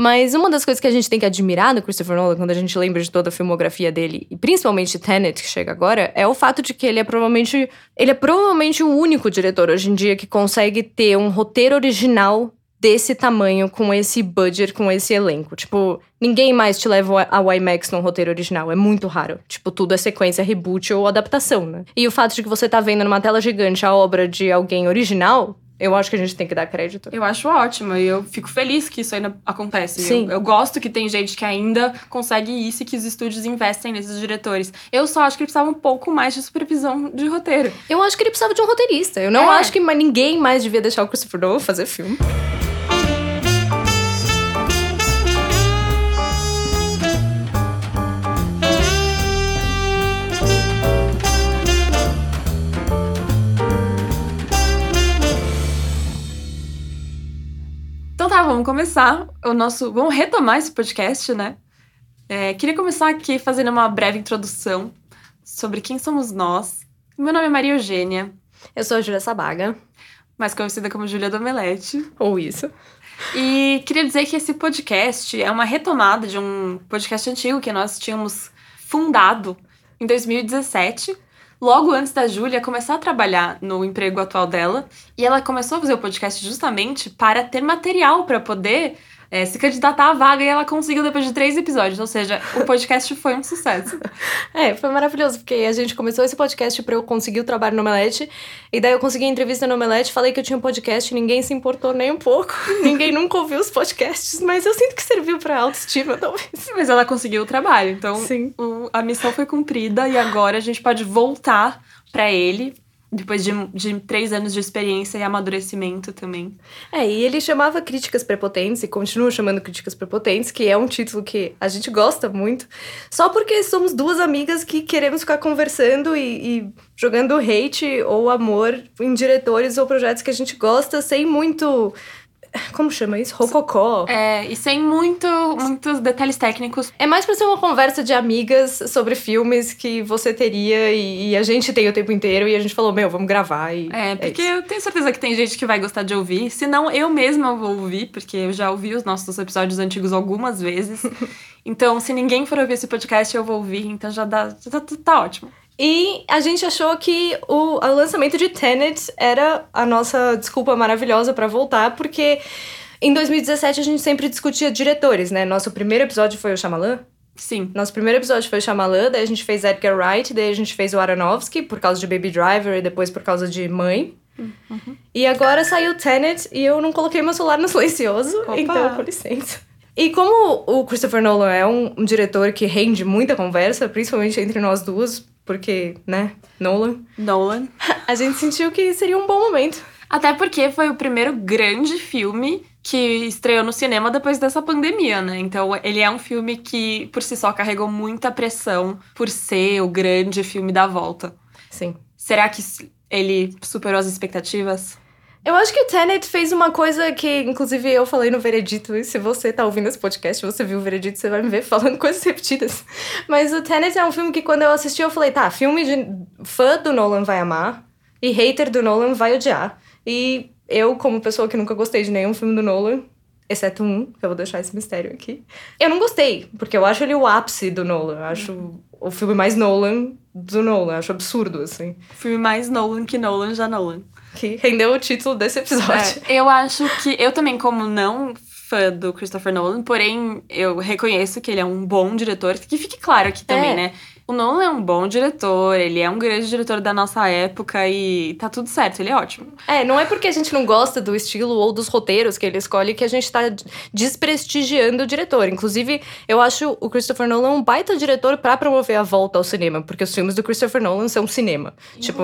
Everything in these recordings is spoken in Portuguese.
Mas uma das coisas que a gente tem que admirar do Christopher Nolan, quando a gente lembra de toda a filmografia dele, e principalmente Tenet, que chega agora, é o fato de que ele é provavelmente. Ele é provavelmente o único diretor hoje em dia que consegue ter um roteiro original desse tamanho, com esse budget, com esse elenco. Tipo, ninguém mais te leva ao IMAX no roteiro original. É muito raro. Tipo, tudo é sequência, reboot ou adaptação, né? E o fato de que você tá vendo numa tela gigante a obra de alguém original. Eu acho que a gente tem que dar crédito. Eu acho ótimo e eu fico feliz que isso ainda acontece. Sim. Eu, eu gosto que tem gente que ainda consegue isso e que os estúdios investem nesses diretores. Eu só acho que ele precisava um pouco mais de supervisão de roteiro. Eu acho que ele precisava de um roteirista. Eu não É. acho que ninguém mais devia deixar o Christopher Nolan fazer filme. Tá, vamos começar o nosso. Vamos retomar esse podcast, né? É, queria começar aqui fazendo uma breve introdução sobre quem somos nós. Meu nome é Maria Eugênia, Eu sou a Julia Sabaga. mais conhecida como Julia Domelete. Ou isso. E queria dizer que esse podcast é uma retomada de um podcast antigo que nós tínhamos fundado em 2017, logo antes da Júlia começar a trabalhar no emprego atual dela. E ela começou a fazer o podcast justamente para ter material para poder é, se candidatar à vaga e ela conseguiu depois de três episódios. Ou seja, o podcast foi um sucesso. É, foi maravilhoso, porque a gente começou esse podcast pra eu conseguir o trabalho no Omelete, e daí eu consegui a entrevista no Omelete, falei que eu tinha um podcast, ninguém se importou nem um pouco, ninguém nunca ouviu os podcasts, mas eu sinto que serviu pra autoestima, talvez. Mas ela conseguiu o trabalho. Então, Sim. o- a missão foi cumprida e agora a gente pode voltar para ele. Depois de, de três anos de experiência e amadurecimento também. É, e ele chamava Críticas Prepotentes, e continua chamando Críticas Prepotentes, que é um título que a gente gosta muito, só porque somos duas amigas que queremos ficar conversando e, e jogando hate ou amor em diretores ou projetos que a gente gosta, sem muito. Como chama isso? Rococó. É, e sem muito, muitos detalhes técnicos. É mais pra ser uma conversa de amigas sobre filmes que você teria e, e a gente tem o tempo inteiro e a gente falou, meu, vamos gravar e. É, porque isso. eu tenho certeza que tem gente que vai gostar de ouvir. Se não, eu mesma vou ouvir, porque eu já ouvi os nossos episódios antigos algumas vezes. então, se ninguém for ouvir esse podcast, eu vou ouvir. Então já dá. Já tá, tá ótimo. E a gente achou que o, o lançamento de Tenet era a nossa desculpa maravilhosa pra voltar, porque em 2017 a gente sempre discutia diretores, né? Nosso primeiro episódio foi o Shyamalan. Sim. Nosso primeiro episódio foi o Shyamalan, daí a gente fez Edgar Wright, daí a gente fez o Aronofsky por causa de Baby Driver e depois por causa de Mãe. E agora saiu Tenet e eu não coloquei meu celular no silencioso, Opa. então com licença. E como o Christopher Nolan é um, um diretor que rende muita conversa, principalmente entre nós duas, porque, né, Nolan, Nolan. a gente sentiu que seria um bom momento. Até porque foi o primeiro grande filme que estreou no cinema depois dessa pandemia, né? Então ele é um filme que, por si só, carregou muita pressão por ser o grande filme da volta. Sim. Será que ele superou as expectativas? Eu acho que o Tenet fez uma coisa que, inclusive, eu falei no Veredito, e se você tá ouvindo esse podcast, você viu o Veredito, você vai me ver falando coisas repetidas. Mas o Tenet é um filme que, quando eu assisti, eu falei, tá, filme de fã do Nolan vai amar, e hater do Nolan vai odiar. E eu, como pessoa que nunca gostei de nenhum filme do Nolan, exceto um, que eu vou deixar esse mistério aqui, eu não gostei, porque eu acho ele o ápice do Nolan. Eu acho o filme mais Nolan do Nolan, acho absurdo, assim. Filme mais Nolan que Nolan já Nolan. Que rendeu o título desse episódio. É, eu acho que eu também, como não fã do Christopher Nolan, porém eu reconheço que ele é um bom diretor. Que fique claro aqui também, É. né? O Nolan é um bom diretor, ele é um grande diretor da nossa época e tá tudo certo, ele é ótimo. É, não é porque a gente não gosta do estilo ou dos roteiros que ele escolhe que a gente tá desprestigiando o diretor. Inclusive, eu acho o Christopher Nolan um baita diretor pra promover a volta ao cinema, porque os filmes do Christopher Nolan são cinema. tipo,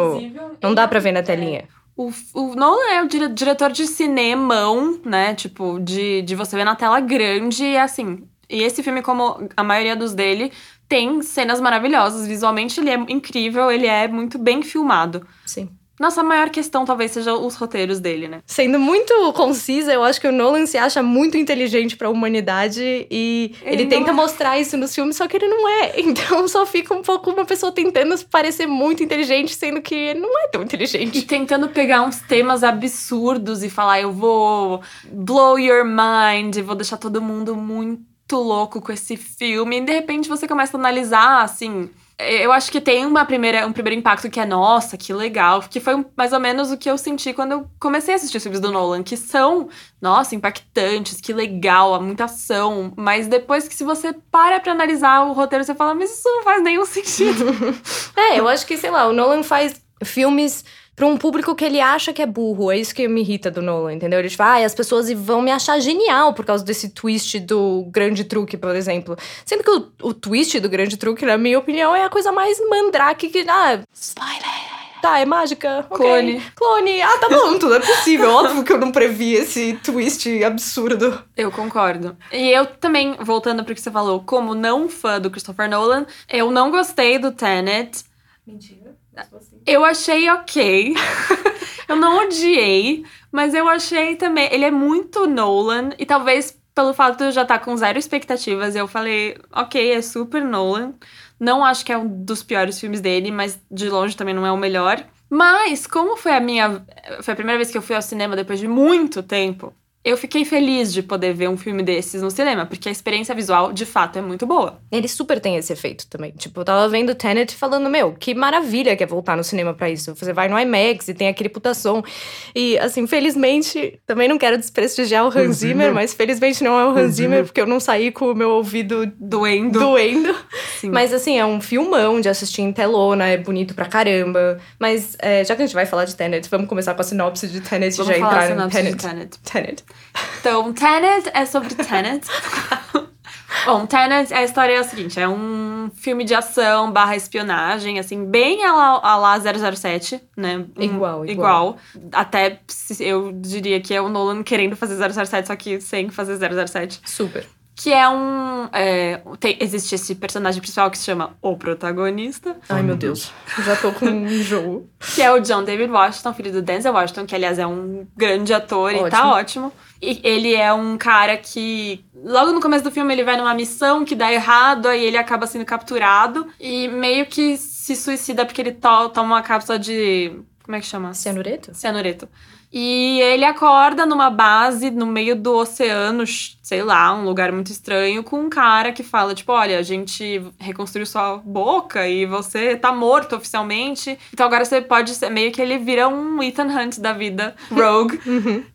não dá pra ver na telinha. O, o Nolan é o dire- diretor de cinemão, né? Tipo, de, de você ver na tela grande e assim. E esse filme, como a maioria dos dele, tem cenas maravilhosas. Visualmente ele é incrível, ele é muito bem filmado. Sim. Nossa maior questão talvez seja os roteiros dele, né? Sendo muito concisa, eu acho que o Nolan se acha muito inteligente pra humanidade e ele, Ele tenta é. mostrar isso nos filmes, só que ele não é. Então só fica um pouco uma pessoa tentando parecer muito inteligente, sendo que ele não é tão E inteligente. tentando pegar uns temas absurdos e falar, eu vou blow your mind, e vou deixar todo mundo muito louco com esse filme. E de repente você começa a analisar, assim. Eu acho que tem uma primeira, um primeiro impacto que é, nossa, que legal. Que foi mais ou menos o que eu senti quando eu comecei a assistir os filmes do Nolan, que são, nossa, impactantes, que legal, há muita ação. Mas depois que se você para pra analisar o roteiro, você fala, mas isso não faz nenhum sentido. É, eu acho que, sei lá, o Nolan faz filmes pra um público que ele acha que é burro. É isso que me irrita do Nolan, entendeu? Ele tipo, ah, as pessoas vão me achar genial por causa desse twist do grande truque, por exemplo. Sendo que o, o twist do grande truque, na minha opinião, é a coisa mais mandrake que. Ah, Tá, é mágica. Clone. Clone. Ah, tá bom, tudo é possível. Óbvio que eu não previ esse twist absurdo. Eu concordo. E eu também, voltando pro que você falou, como não fã do Christopher Nolan, eu não gostei do Tenet. Mentira. Eu achei ok. eu não odiei, mas eu achei também. Ele é muito Nolan, e talvez pelo fato de eu já estar com zero expectativas, eu falei, ok, é super Nolan. Não acho que é um dos piores filmes dele, mas de longe também não é o melhor. Mas, como foi a minha. Foi a primeira vez que eu fui ao cinema depois de muito tempo, eu fiquei feliz de poder ver um filme desses no cinema, porque a experiência visual, de fato, é muito boa. Ele super tem esse efeito também. Tipo, eu tava vendo Tenet falando, meu, que maravilha que é voltar no cinema pra isso. Você vai no IMAX e tem aquele putação. E, assim, felizmente, também não quero desprestigiar o Hans Zimmer, mas felizmente não é o Hans Zimmer, porque eu não saí com o meu ouvido Doendo. doendo. Sim. Mas, assim, é um filmão de assistir em telona, é bonito pra caramba. Mas, é, já que a gente vai falar de Tenet, vamos começar com a sinopse de Tenet e já falar a entrar em sinopse de Tenet. Tenet. Então, Tenet é sobre Tenet. Bom, Tenet, a história é a seguinte: é um filme de ação barra espionagem, assim, bem a lá, a lá 007, né? Um- Igual, igual. igual. Até eu diria que é o Nolan querendo fazer 007, só que sem fazer 007. Super. Que é um. é, tem- existe esse personagem principal que se chama O Protagonista, Ai, meu Deus. Eu já tô com um enjoo. que é o John David Washington, filho do Denzel Washington, que aliás é um grande ator e tá ótimo. E ele é um cara que, logo no começo do filme, ele vai numa missão que dá errado, aí ele acaba sendo capturado e meio que se suicida porque ele to- toma uma cápsula de. Como é que chama? Cianureto? Cianureto. E ele acorda numa base no meio do oceano, sei lá, um lugar muito estranho, com um cara que fala, tipo, olha, a gente reconstruiu sua boca e você tá morto oficialmente. Então agora você pode ser. Meio que ele vira um Ethan Hunt da vida, Rogue.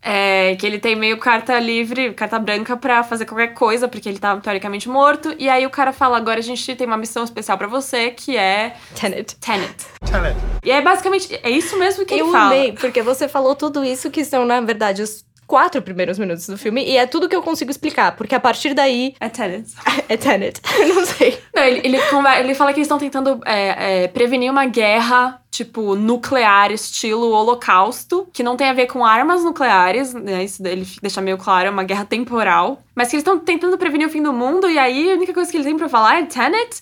É, que ele tem meio carta livre, carta branca pra fazer qualquer coisa, porque ele tá teoricamente morto. E aí o cara fala: agora a gente tem uma missão especial pra você, que é Tenet. Tenet. E é basicamente. É isso mesmo que eu ele fala. amei, porque você falou tudo isso que são, na verdade, os quatro primeiros minutos do filme, e é tudo que eu consigo explicar, porque a partir daí É Tenet. é Tenet. Não sei. Não, ele, ele, conver- ele fala que eles estão tentando é, é, prevenir uma guerra, tipo, nuclear, estilo holocausto, que não tem a ver com armas nucleares, né? Isso ele deixa meio claro, é uma guerra temporal. Mas que eles estão tentando prevenir o fim do mundo, e aí a única coisa que eles têm pra falar é Tenet.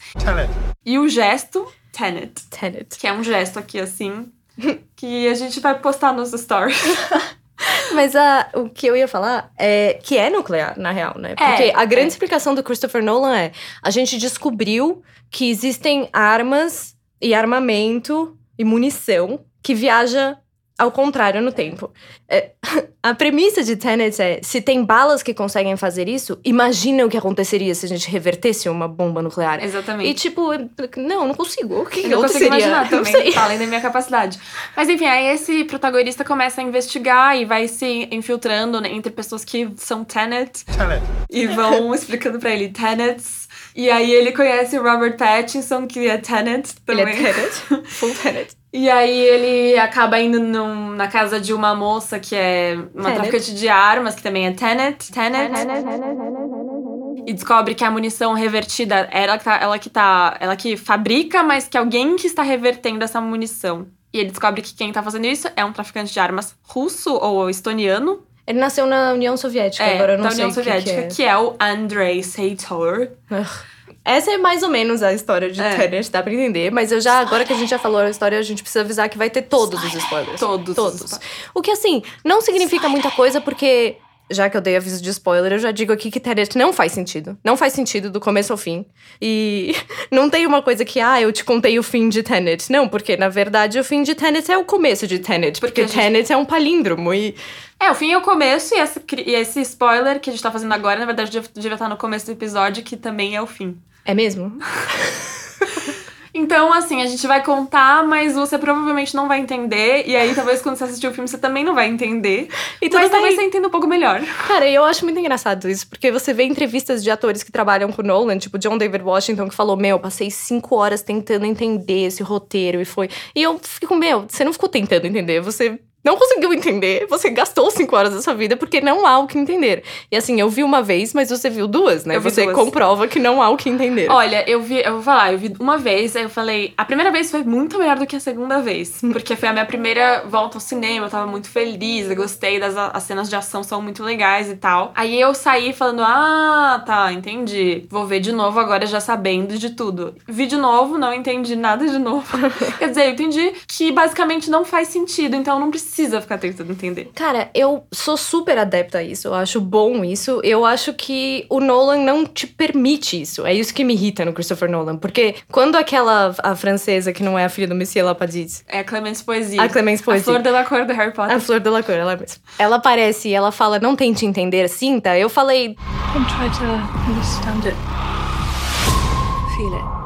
E o gesto, Tenet. Tenet. Que é um gesto aqui, assim, que a gente vai postar nos stories. Mas a, o que eu ia falar é que é nuclear, na real, né? É, Porque a grande é. explicação do Christopher Nolan é: a gente descobriu que existem armas e armamento e munição que viaja ao contrário no tempo. É, a premissa de Tenet é: se tem balas que conseguem fazer isso, imagina o que aconteceria se a gente revertesse uma bomba nuclear. Exatamente. E tipo, não, não consigo. O que, Eu não consigo aconteceria? imaginar Não também, sei. tá além da minha capacidade. Mas enfim, aí esse protagonista começa a investigar e vai se infiltrando né, entre pessoas que são Tenet. E vão explicando pra ele Tenets. E aí ele conhece o Robert Pattinson, que é Tenet Ele também. é Tenet. Full Tenet. E aí ele acaba indo num- na casa de uma moça que é uma Tenet. traficante de armas, que também é Tenet. Tenet. E descobre que a munição revertida, ela que, tá, ela que tá. Ela que fabrica, mas que alguém que está revertendo essa munição. E ele descobre que quem tá fazendo isso é um traficante de armas russo ou estoniano. Ele nasceu na União Soviética, É, agora eu não da sei União o que Soviética, que é. que é o Andrei Seitor. Essa é mais ou menos a história de É. Tenet, dá pra entender. Mas eu já, agora que a gente já falou a história, a gente precisa avisar que vai ter todos os spoilers. Todos os Todos. spoilers. O que, assim, não significa muita coisa, porque... Já que eu dei aviso de spoiler, eu já digo aqui que Tenet não faz sentido. Não faz sentido do começo ao fim. E não tem uma coisa que, ah, eu te contei o fim de Tenet. Não, porque na verdade o fim de Tenet é o começo de Tenet. Porque, Porque gente- Tenet é um palíndromo. E É, o fim é o começo, e esse, e esse spoiler que a gente tá fazendo agora, na verdade, devia estar no começo do episódio, que também é o fim. é mesmo? Então, assim, a gente vai contar, mas você provavelmente não vai entender. E aí, talvez quando você assistir o filme, você também não vai entender. E mas talvez você entenda um pouco melhor. Cara, eu acho muito engraçado isso, porque você vê entrevistas de atores que trabalham com Nolan, tipo John David Washington, que falou: Meu, passei cinco horas tentando entender esse roteiro e foi. E eu fico, meu, você não ficou tentando entender, você. Não conseguiu entender, você gastou cinco horas da sua vida porque não há o que entender. E assim, eu vi uma vez, mas você viu duas, né? Vi você duas. comprova que não há o que entender. Olha, eu vi, eu vou falar, eu vi uma vez, aí eu falei, a primeira vez foi muito melhor do que a segunda vez, porque foi a minha primeira volta ao cinema, eu tava muito feliz, eu gostei das as cenas de ação são muito legais e tal. Aí eu saí falando: "Ah, tá, entendi. Vou ver de novo agora já sabendo de tudo". Vi de novo, não entendi nada de novo. Quer dizer, eu entendi que basicamente não faz sentido, então não precisa ficar tentando entender. Cara, eu sou super adepta a isso. Eu acho bom isso. Eu acho que o Nolan não te permite isso. É isso que me irrita no Christopher Nolan. Porque quando aquela a francesa, que não é a filha do Monsieur Lapadite, É a Clemence Poesia. a Clemence A Poesie, flor da cor do Harry Potter. a Flor de la Cor, ela mesma. Ela aparece e ela fala, não tente entender, sinta. Eu falei, and try to understand it. Feel it.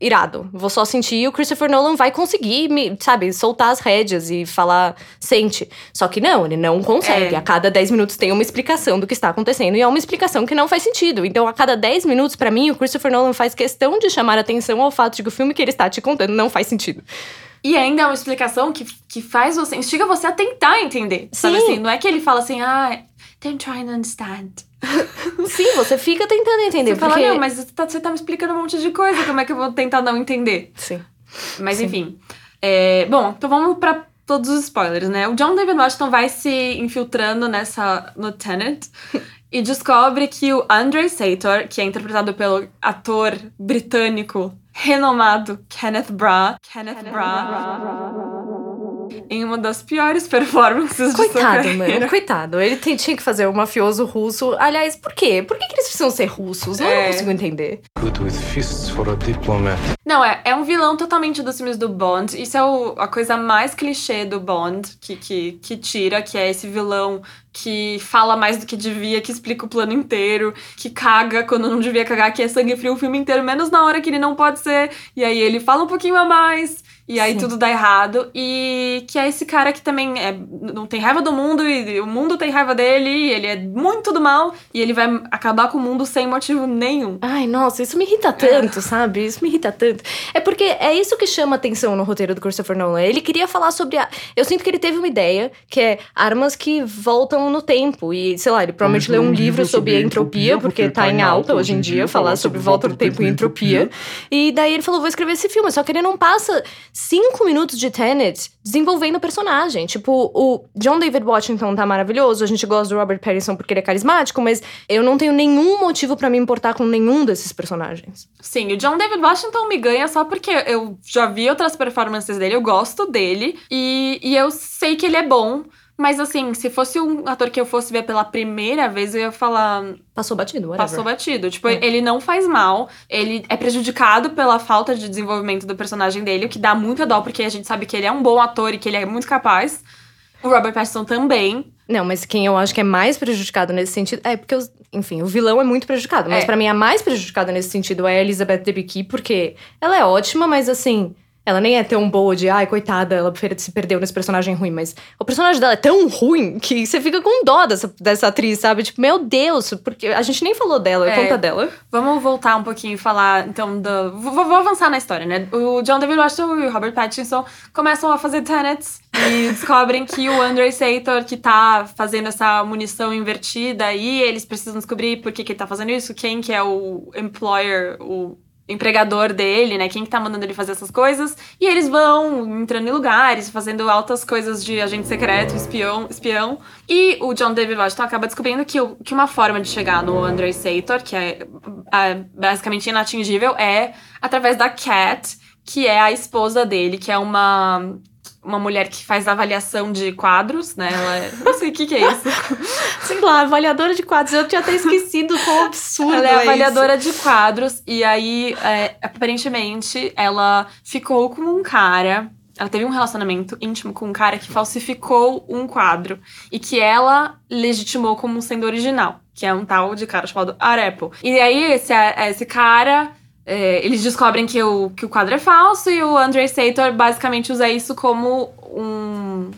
Irado, vou só sentir e o Christopher Nolan vai conseguir, me, sabe, soltar as rédeas e falar, sente. Só que não, ele não consegue. É. A cada 10 minutos tem uma explicação do que está acontecendo e é uma explicação que não faz sentido. Então, a cada 10 minutos, pra mim, o Christopher Nolan faz questão de chamar atenção ao fato de que o filme que ele está te contando não faz sentido. E ainda é uma explicação que, que faz você, instiga você a tentar entender. Sabe Sim. assim? Não é que ele fala assim, ah, then try and understand. Sim, você fica tentando entender, Você fala, porque... não, mas você tá, você tá me explicando um monte de coisa, como é que eu vou tentar não entender? Sim. Mas enfim. É, bom, então vamos pra todos os spoilers, né? O John David Washington vai se infiltrando nessa no Tenet e descobre que o Andre Sator, que é interpretado pelo ator britânico renomado Kenneth Bra, Kenneth Bra, em uma das piores performances de sua Coitado, carreira. mano. Coitado. Ele tem- tinha que fazer o mafioso russo. Aliás, por quê? Por que, que eles precisam ser russos? Eu não É. consigo entender. Good with fists for a diplomat. Não, é, é um vilão totalmente dos filmes do Bond. Isso é o- a coisa mais clichê do Bond que, que, que tira, que é esse vilão que fala mais do que devia, que explica o plano inteiro, que caga quando não devia cagar, que é sangue frio o filme inteiro, menos na hora que ele não pode ser. E aí ele fala um pouquinho a mais. E aí Sim. tudo dá errado. E que é esse cara que também é, não tem raiva do mundo e o mundo tem raiva dele. E ele é muito do mal. E ele vai acabar com o mundo sem motivo nenhum. Ai, nossa, isso me irrita tanto, sabe? Isso me irrita tanto. É porque é isso que chama atenção no roteiro do Christopher Nolan. Ele queria falar sobre a. Eu sinto que ele teve uma ideia que é armas que voltam no tempo. E, sei lá, ele provavelmente leu um livro sobre a entropia, porque tá em alta hoje em dia falar sobre volta no tempo e entropia. E daí ele falou: vou escrever esse filme. Só que ele não passa cinco minutos de Tenet desenvolvendo o personagem. Tipo, o John David Washington tá maravilhoso, a gente gosta do Robert Pattinson porque ele é carismático, mas eu não tenho nenhum motivo pra me importar com nenhum desses personagens. Sim, o John David Washington me ganha só porque eu já vi outras performances dele, eu gosto dele e, e eu sei que ele é bom. Mas assim, se fosse um ator que eu fosse ver pela primeira vez, eu ia falar, Passou batido, whatever. passou batido. Tipo, É. ele não faz mal, ele é prejudicado pela falta de desenvolvimento do personagem dele, o que dá muita dó, porque a gente sabe que ele é um bom ator e que ele é muito capaz. O Robert Pattinson também. Não, mas quem eu acho que é mais prejudicado nesse sentido. É porque, os- enfim, o vilão é muito prejudicado. Mas É. pra mim, a mais prejudicada nesse sentido é a Elizabeth Debicki, porque ela é ótima, mas assim. Ela nem é tão boa de, ai, coitada, ela se perdeu nesse personagem ruim, mas o personagem dela é tão ruim que você fica com dó dessa, dessa atriz, sabe? Tipo, meu Deus, porque a gente nem falou dela, É. conta dela. Vamos voltar um pouquinho e falar, então, do... Vou, vou avançar na história, né? O John David Washington e o Robert Pattinson começam a fazer tenets e descobrem que o Andre Sator, que tá fazendo essa munição invertida aí, eles precisam descobrir por que, que ele tá fazendo isso, quem que é o employer, o empregador dele, né? Quem que tá mandando ele fazer essas coisas. E eles vão entrando em lugares, fazendo altas coisas de agente secreto, espião. espião. E o John David Washington acaba descobrindo que, o- que uma forma de chegar no Andre Sator, que é, é basicamente inatingível, é através da Cat, que é a esposa dele, que é uma... Uma mulher que faz avaliação de quadros, né? Ela é, não sei o que, que é isso. Sei lá, avaliadora de quadros. Eu tinha até esquecido quão absurdo Ela é isso. avaliadora de quadros e aí, é, aparentemente, ela ficou com um cara. Ela teve um relacionamento íntimo com um cara que falsificou um quadro e que ela legitimou como sendo original, que é um tal de cara chamado Arepo. E aí, esse, esse cara. É, eles descobrem que o, que o quadro é falso e o Andre Sator basicamente usa isso como um.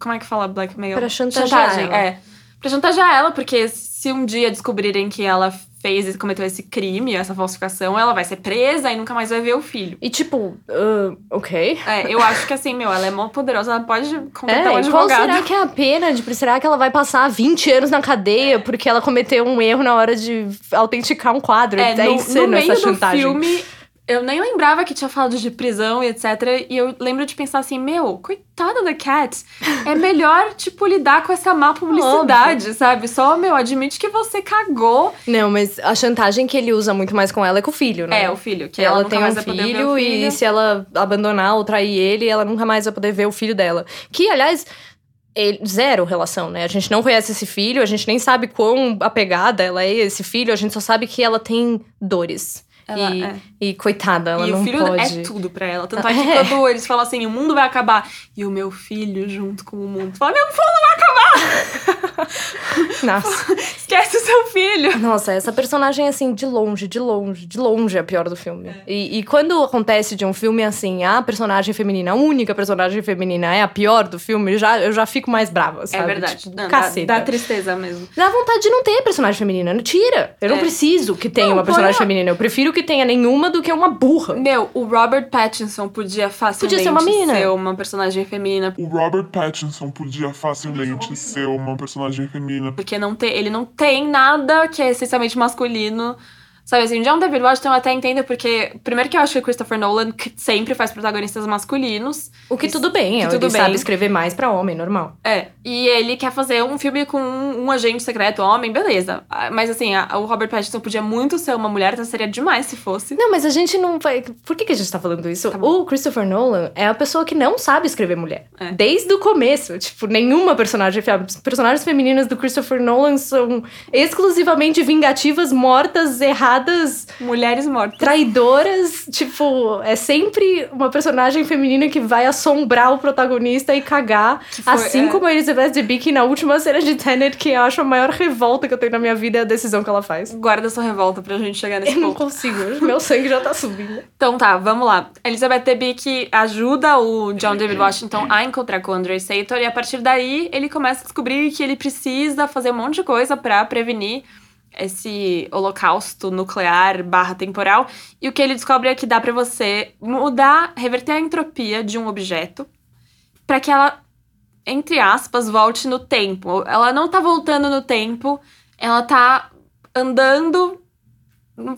Como é que fala blackmail? Pra chantagear ela. é. Pra chantagear ela, porque se um dia descobrirem que ela fez e cometeu esse crime, essa falsificação, ela vai ser presa e nunca mais vai ver o filho. E tipo, ah, ok. É, eu acho que assim, meu, ela é mó poderosa, ela pode contratar um É, qual advogado. será que é a pena? De, será que ela vai passar 20 anos na cadeia porque ela cometeu um erro na hora de autenticar um quadro? É, no, insano no meio essa do chantagem. filme, eu nem lembrava que tinha falado de prisão e etc. E eu lembro de pensar assim, meu, coitada da Cat. É melhor, tipo, lidar com essa má publicidade, sabe? Só, meu, admite que você cagou. Não, mas a chantagem que ele usa muito mais com ela é com o filho, né? É, o filho, que ela, ela, tem mais um filho, o filho. e se ela abandonar ou trair ele, ela nunca mais vai poder ver o filho dela. Que, aliás, ele- zero relação, né? A gente não conhece esse filho, a gente nem sabe quão apegada ela é a esse filho, a gente só sabe que ela tem dores. Ela- e, é. e coitada, ela e não o filho pode. é tudo pra ela. Tanto é que É. quando eles falam assim, o mundo vai acabar, e o meu filho junto com o mundo. Fala, meu mundo vai acabar! Nossa. Esquece o seu filho! Nossa, essa personagem, assim, de longe, de longe, de longe é a pior do filme. E, e quando acontece de um filme assim, a personagem feminina, a única personagem feminina é a pior do filme, já, eu já fico mais brava, sabe? É verdade. Tipo, Não, dá, caceta. dá tristeza mesmo. Dá vontade de não ter personagem feminina. não Tira. Eu não É. preciso que tenha Não, uma personagem a- feminina. Eu prefiro que tenha nenhuma do que uma burra. Meu, o Robert Pattinson podia facilmente Podia ser uma mina. ser uma personagem feminina. O Robert Pattinson podia facilmente ser uma personagem feminina. Porque não tem, ele não tem nada que é essencialmente masculino. Sabe assim, John David Washington eu até entendo, porque. Primeiro que eu acho que o Christopher Nolan que sempre faz protagonistas masculinos. O que tudo bem, que ele tudo sabe bem. escrever mais pra homem, normal. É. E ele quer fazer um filme com um, um agente secreto homem, beleza. Ah, Mas assim, a- o Robert Pattinson podia muito ser uma mulher, então seria demais se fosse. Não, mas a gente não vai. Por que, que a gente tá falando isso? Tá o Christopher Nolan é a pessoa que não sabe escrever mulher. É. Desde o começo. Tipo, nenhuma personagem. Personagens femininas do Christopher Nolan são exclusivamente vingativas, mortas, erradas, Mulheres mortas. traidoras. Tipo, é sempre uma personagem feminina que vai assombrar o protagonista e cagar. foi- assim é. como a Elizabeth Debicki na última cena de Tenet, que eu acho a maior revolta que eu tenho na minha vida é a decisão que ela faz. Guarda sua revolta pra gente chegar nesse Eu não ponto. consigo, meu sangue já tá subindo. Então tá, vamos lá. Elizabeth Debicki ajuda o John David Washington a encontrar com o Andre Sator e a partir daí ele começa a descobrir que ele precisa fazer um monte de coisa pra prevenir esse holocausto nuclear barra temporal. E o que ele descobre é que dá pra você mudar, reverter a entropia de um objeto pra que ela, entre aspas, volte no tempo. Ela não tá voltando no tempo, ela tá andando.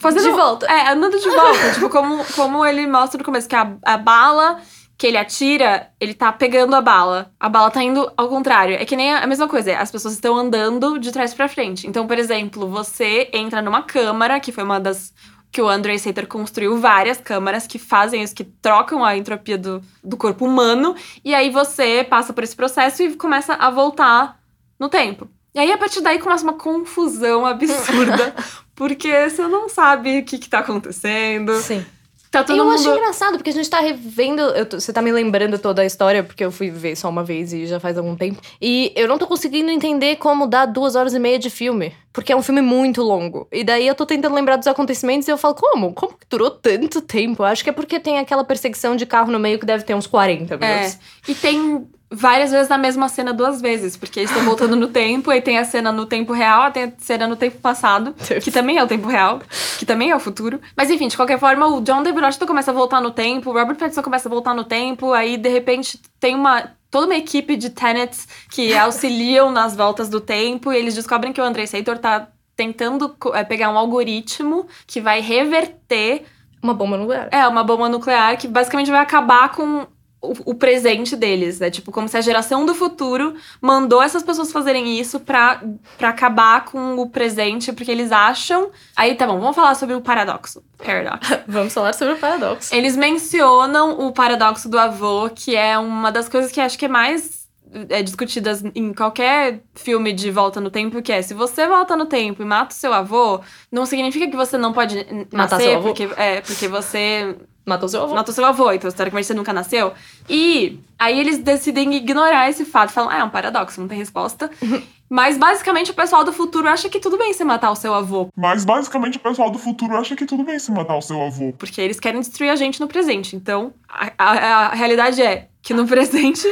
Fazendo, De volta. É, andando de volta. tipo, como, como ele mostra no começo, que a, a bala que ele atira, ele tá pegando a bala. A bala tá indo ao contrário. É que nem a, a mesma coisa, as pessoas estão andando de trás pra frente. Então, por exemplo, você entra numa câmara, que foi uma das que o Andre Sater construiu várias câmaras que fazem isso, que trocam a entropia do, do corpo humano, e aí você passa por esse processo e começa a voltar no tempo. E aí, a partir daí, começa uma confusão absurda, porque você não sabe o que, que tá acontecendo. Sim. Tá todo eu mundo. acho engraçado, porque a gente tá revendo. tô- você tá me lembrando toda a história, porque eu fui ver só uma vez e já faz algum tempo. E eu não tô conseguindo entender como dá duas horas e meia de filme. Porque é um filme muito longo. E daí eu tô tentando lembrar dos acontecimentos e eu falo, como? Como que durou tanto tempo? Eu acho que é porque tem aquela perseguição de carro no meio que deve ter uns 40 minutos. É. E tem várias vezes na mesma cena duas vezes, porque eles estão voltando no tempo, aí tem a cena no tempo real, tem a cena no tempo passado, que também é o tempo real, que também é o futuro. Mas enfim, de qualquer forma, o John David Washington começa a voltar no tempo, o Robert Pattinson começa a voltar no tempo, aí de repente tem uma toda uma equipe de tenets que auxiliam nas voltas do tempo, e eles descobrem que o Andrei Sator tá tentando é, pegar um algoritmo que vai reverter Uma bomba nuclear. É, uma bomba nuclear que basicamente vai acabar com o, o presente deles. É tipo como se a geração do futuro mandou essas pessoas fazerem isso pra, pra acabar com o presente, porque eles acham. Aí tá bom, vamos falar sobre o paradoxo. Paradox. Vamos falar sobre o paradoxo. Eles mencionam o paradoxo do avô, que é uma das coisas que acho que é mais é, discutidas em qualquer filme de volta no tempo, que é se você volta no tempo e mata o seu avô, não significa que você não pode Matar nascer, seu avô? porque é porque você Matou seu avô. matou seu avô, então teoricamente você nunca nasceu. E aí eles decidem ignorar esse fato, falam, ah, é um paradoxo, não tem resposta. Mas basicamente o pessoal do futuro acha que tudo bem você matar o seu avô, Mas basicamente o pessoal do futuro acha que tudo bem se matar o seu avô. porque eles querem destruir a gente no presente. Então, a, a- a realidade é que no presente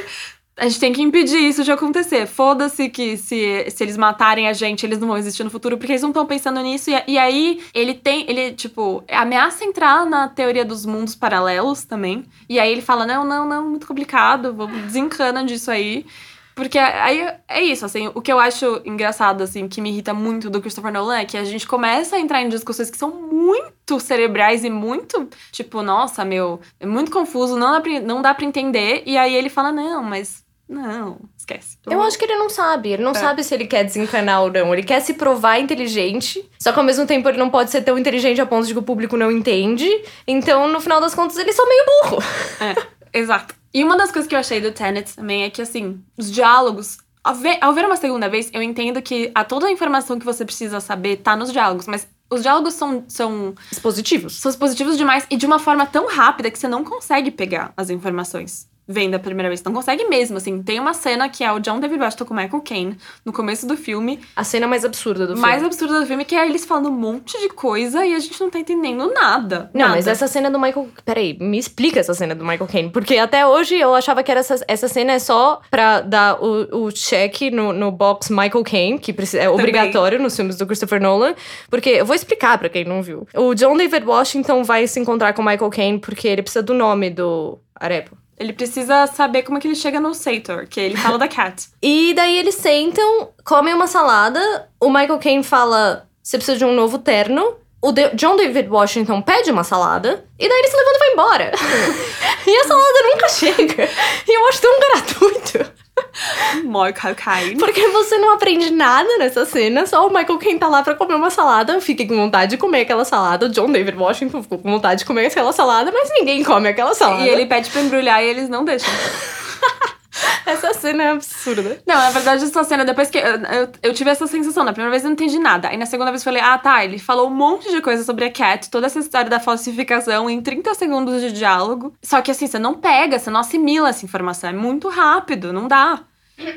a gente tem que impedir isso de acontecer. Foda-se que se, se eles matarem a gente, eles não vão existir no futuro, porque eles não estão pensando nisso. E, e aí ele tem, ele, tipo, ameaça entrar na teoria dos mundos paralelos também. E aí ele fala: não, não, não, muito complicado, vamos desencana disso aí. Porque aí é isso, assim, o que eu acho engraçado, assim, que me irrita muito do Christopher Nolan é que a gente começa a entrar em discussões que são muito cerebrais e muito, tipo, nossa, meu, é muito confuso, não dá pra, não dá pra entender. E aí ele fala, não, mas não, esquece. Eu acho que ele não sabe. Ele não sabe se ele quer desencanar ou não. Ele quer se provar inteligente, só que ao mesmo tempo ele não pode ser tão inteligente a ponto de que o público não entende. Então, no final das contas, ele é só meio burro. É, exato. E uma das coisas que eu achei do Tenet também é que, assim, os diálogos. Ao ver, ao ver uma segunda vez, eu entendo que a toda a informação que você precisa saber tá nos diálogos, mas os diálogos são, são, Dispositivos. são positivos demais e de uma forma tão rápida que você não consegue pegar as informações. Vendo a primeira vez. Não consegue mesmo, assim. Tem uma cena que é o John David Washington com o Michael Caine, no começo do filme, A cena mais absurda do filme. mais absurda do filme, que é eles falando um monte de coisa e a gente não tá entendendo nada. Não, nada. mas essa cena do Michael. Peraí, me explica essa cena do Michael Caine. Porque até hoje eu achava que era essa, essa cena é só pra dar o, o check no, no box Michael Caine, que é obrigatório nos filmes do Christopher Nolan. Porque eu vou explicar pra quem não viu. O John David Washington vai se encontrar com o Michael Caine porque ele precisa do nome do Arepo. Ele precisa saber como é que ele chega no Sator, que ele fala da Cat. E daí eles sentam, comem uma salada. O Michael Caine fala: você precisa de um novo terno. O De- John David Washington pede uma salada. E daí ele se levanta e vai embora. e a salada nunca chega. E eu acho tão gratuito. Michael Caine. Porque você não aprende nada nessa cena. Só o Michael Caine tá lá pra comer uma salada. Fica com vontade de comer aquela salada. O John David Washington ficou com vontade de comer aquela salada. Mas ninguém come aquela salada. E ele pede pra embrulhar e eles não deixam. Essa cena é absurda. Não, na verdade, essa cena, depois que. Eu, eu, eu tive essa sensação. Na primeira vez eu não entendi nada. Aí na segunda vez eu falei, ah, tá. Ele falou um monte de coisa sobre a Cat, toda essa história da falsificação em 30 segundos de diálogo. Só que assim, você não pega, você não assimila essa informação. É muito rápido, não dá.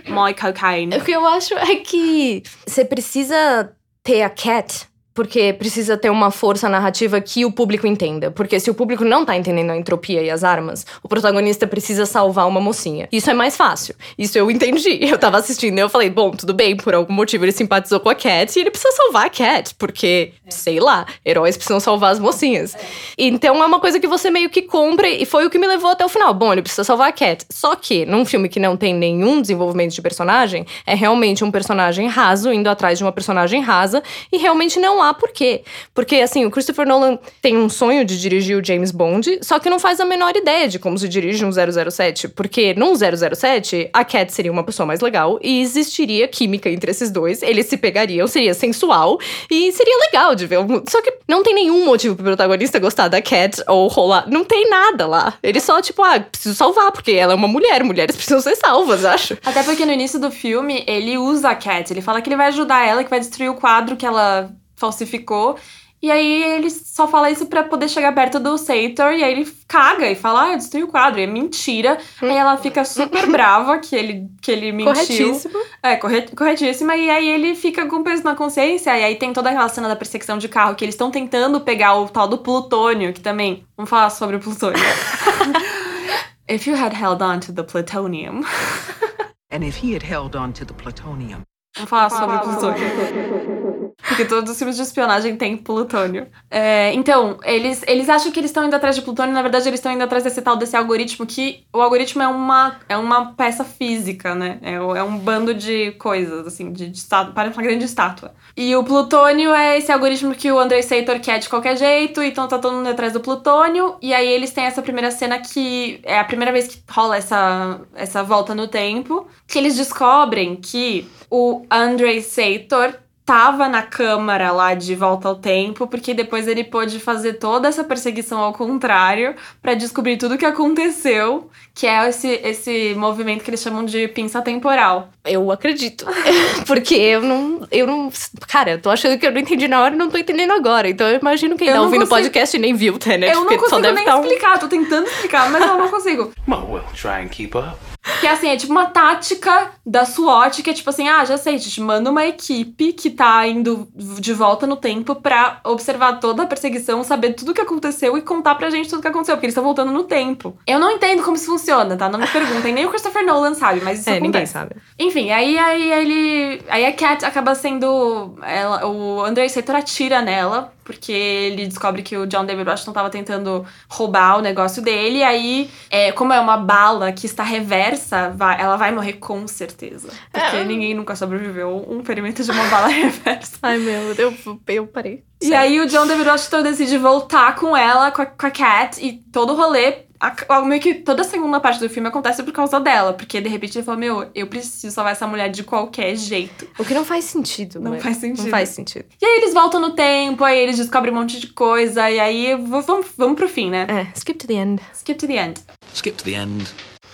Michael Caine. O que eu acho é que você precisa ter a Cat, porque precisa ter uma força narrativa que o público entenda. Porque se o público não tá entendendo a entropia e as armas, o protagonista precisa salvar uma mocinha. Isso é mais fácil. Isso eu entendi. Eu tava assistindo e eu falei, bom, tudo bem, por algum motivo ele simpatizou com a Cat e ele precisa salvar a Cat, porque, sei lá, heróis precisam salvar as mocinhas. Então é uma coisa que você meio que compra e foi o que me levou até o final. Bom, ele precisa salvar a Cat. Só que, num filme que não tem nenhum desenvolvimento de personagem, é realmente um personagem raso indo atrás de uma personagem rasa e realmente não há porquê. Porque, assim, o Christopher Nolan tem um sonho de dirigir o James Bond, só que não faz a menor ideia de como se dirige um 007. Porque num 007, a Cat seria uma pessoa mais legal e existiria química entre esses dois. Eles se pegariam, seria sensual e seria legal de ver. Só que não tem nenhum motivo pro protagonista gostar da Cat ou rolar. Não tem nada lá. Ele só, tipo, ah, preciso salvar, porque ela é uma mulher. Mulheres precisam ser salvas, acho. Até porque no início do filme, ele usa a Cat. Ele fala que ele vai ajudar ela, que vai destruir o quadro que ela falsificou. E aí ele só fala isso pra poder chegar perto do Sator. E aí ele caga e fala, ah, eu destruí o quadro. E é mentira. aí ela fica super brava que ele, que ele mentiu. Corretíssimo. É, corre- corretíssima. E aí ele fica com peso na consciência. E aí tem toda aquela cena da perseguição de carro que eles estão tentando pegar o tal do plutônio, que também. Vamos falar sobre o plutônio. If you had held on to the plutonium. And if he had held on to the plutonium, Vamos falar sobre o plutônio. Porque todos os filmes de espionagem têm plutônio. É, então, eles, eles acham que eles estão indo atrás de plutônio, na verdade, eles estão indo atrás desse tal desse algoritmo, que o algoritmo é uma, é uma peça física, né? É, é um bando de coisas, assim, de, de estátua, parece uma grande estátua. E o plutônio é esse algoritmo que o Andrei Seitor quer de qualquer jeito, então tá todo mundo atrás do plutônio. E aí eles têm essa primeira cena que é a primeira vez que rola essa, essa volta no tempo, que eles descobrem que o Andrei Seitor tava na câmara lá de volta ao tempo, porque depois ele pôde fazer toda essa perseguição ao contrário para descobrir tudo o que aconteceu, que é esse, esse movimento que eles chamam de pinça temporal. Eu acredito. Porque eu não. Eu não. Cara, eu tô achando que eu não entendi na hora e não tô entendendo agora. Então eu imagino quem Eu tá não ouvindo o consigo- podcast e nem viu o Tenet. eu não consigo deve nem estar um. explicar, tô tentando explicar, mas eu não consigo. Well, we'll try and keep up. Que assim, é tipo uma tática da SWAT, que é tipo assim, ah, já sei, a gente manda uma equipe que tá indo de volta no tempo pra observar toda a perseguição, saber tudo o que aconteceu e contar pra gente tudo o que aconteceu, porque eles estão voltando no tempo. Eu não entendo como isso funciona, tá? Não me perguntem, nem o Christopher Nolan sabe, mas isso É, acontece. ninguém sabe. Enfim, aí, aí ele. Aí a Cat acaba sendo. Ela, o Andrei Seitor atira nela, porque ele descobre que o John David Washington tava tentando roubar o negócio dele. E aí, é, como é uma bala que está reversa, vai- ela vai morrer com certeza. Porque ninguém nunca sobreviveu um ferimento de uma bala reversa. Ai, meu, eu, eu parei. E aí o John David Washington decide voltar com ela, com a, com a Cat, e todo o rolê. A- meio que toda a segunda parte do filme acontece por causa dela. Porque de repente ele falou: Meu, eu preciso salvar essa mulher de qualquer jeito. O que não faz sentido, Não mas- faz sentido. Não faz sentido. E aí eles voltam no tempo, aí eles descobrem um monte de coisa, e aí vamos, vamos pro fim, né? É, skip to the end. Skip to the end. Skip to the end.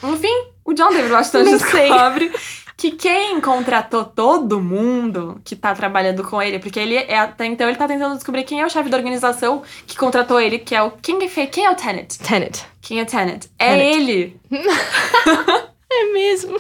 No fim, o John David Washington descobre que quem contratou todo mundo que tá trabalhando com ele, porque ele é, até então ele tá tentando descobrir quem é o chefe da organização que contratou ele, que é o. Quem, que fez- quem é o Tenet? Tenet. Quem é o Tenet? É Tenet. ele. É mesmo.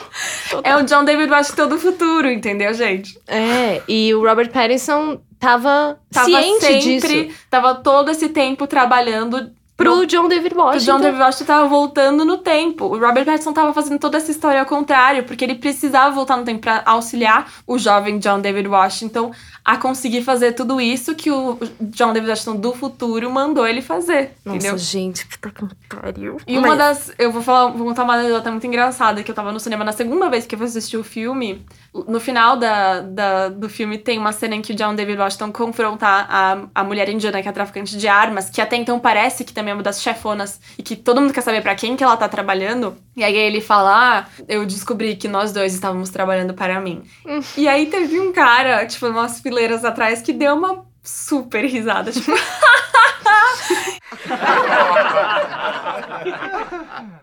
É o John David Washington do futuro, entendeu, gente? É, e o Robert Pattinson tava, Tava ciente sempre, disso. tava todo esse tempo trabalhando Pro John David O Washington. John David Washington tava voltando no tempo. O Robert Pattinson tava fazendo toda essa história ao contrário, porque ele precisava voltar no tempo pra auxiliar o jovem John David Washington a conseguir fazer tudo isso que o John David Washington do futuro mandou ele fazer. Nossa, entendeu? gente, puta que pariu. E uma Mas- das. Eu vou falar, vou contar uma anedota muito engraçada, que eu tava no cinema na segunda vez que eu assisti o filme. No final da, da- do filme tem uma cena em que o John David Washington confronta a, a mulher indiana, que é traficante de armas, que até então parece que também é uma das chefonas e que todo mundo quer saber pra quem que ela tá trabalhando. E aí ele fala: Ah, eu descobri que nós dois estávamos trabalhando para mim. E aí teve um cara, tipo, umas fileiras atrás, que deu uma super risada. Tipo.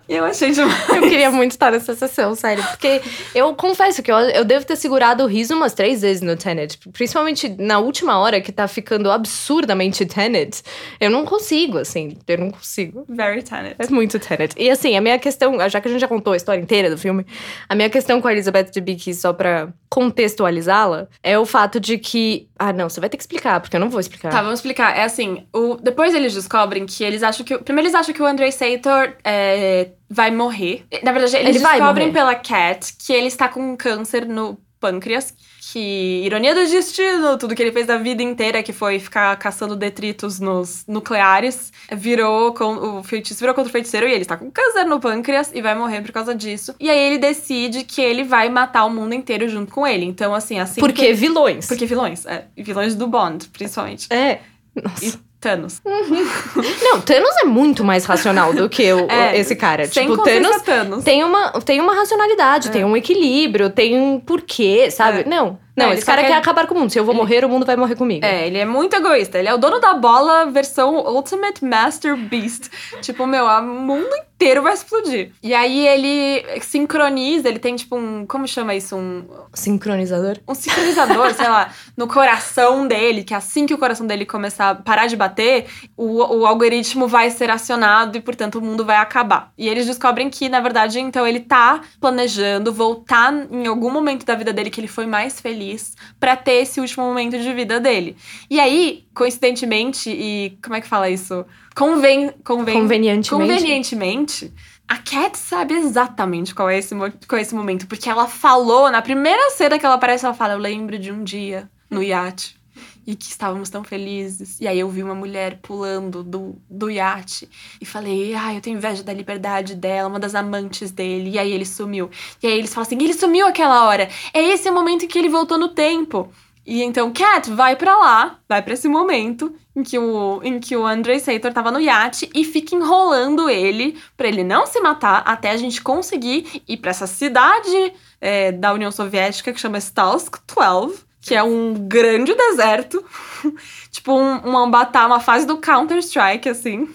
eu achei demais. Eu queria muito estar nessa sessão, sério. Porque eu confesso que eu, eu devo ter segurado o riso umas três vezes no Tenet. Principalmente na última hora, que tá ficando absurdamente Tenet. Eu não consigo, assim. Eu não consigo. Very Tenet. É muito Tenet. E assim, a minha questão, já que a gente já contou a história inteira do filme, a minha questão com a Elizabeth Debicki, só pra contextualizá-la, é o fato de que. Ah, não, você vai ter que explicar, porque eu não vou explicar. Tá, vamos explicar. É assim, o, depois eles descobrem que eles acham que. Primeiro eles acham que o Andrei Sator é, vai morrer. Na verdade, eles Ele descobrem pela Cat que ele está com um câncer no pâncreas. Que, ironia do destino, tudo que ele fez da vida inteira, que foi ficar caçando detritos nos nucleares, virou com o feitiço virou contra o feiticeiro e ele está com câncer no pâncreas e vai morrer por causa disso. E aí ele decide que ele vai matar o mundo inteiro junto com ele. Então, assim, assim. Porque que- vilões. Porque vilões, é. Vilões do Bond, principalmente. É. Nossa. E Thanos. Não, Thanos é muito mais racional do que o, É, esse cara. Sem tipo, Thanos Thanos. tem uma, tem uma racionalidade, tem um equilíbrio, tem um porquê, sabe? É. Não, Não, ele esse cara quer- quer acabar com o mundo. Se eu vou morrer, o mundo vai morrer comigo. É, ele é muito egoísta. Ele é o dono da bola versão Ultimate Master Beast. tipo, meu, o mundo inteiro vai explodir. E aí ele sincroniza, ele tem tipo um. Como chama isso? Um, Sincronizador. um sincronizador, sei lá, no coração dele, que assim que o coração dele começar a parar de bater, o, o algoritmo vai ser acionado e, portanto, o mundo vai acabar. E eles descobrem que, na verdade, então ele tá planejando voltar em algum momento da vida dele que ele foi mais feliz pra ter esse último momento de vida dele. E aí, coincidentemente, e como é que fala isso? Conven, conven, Convenientemente. Convenientemente, A Cat sabe exatamente qual é, esse, qual é esse momento, porque ela falou, na primeira cena que ela aparece, ela fala: Eu lembro de um dia no iate e que estávamos tão felizes. E aí eu vi uma mulher pulando do, do iate e falei: Ai, eu tenho inveja da liberdade dela, uma das amantes dele. E aí ele sumiu. E aí eles falam assim: Ele sumiu aquela hora. É esse o momento em que ele voltou no tempo. E então Cat vai pra lá, vai pra esse momento em que o em que o Andrei Sator tava no iate e fica enrolando ele pra ele não se matar até a gente conseguir ir pra essa cidade é, da União Soviética que chama Stalsk 12, que é um grande deserto, tipo um, batalha, uma fase do Counter Strike assim.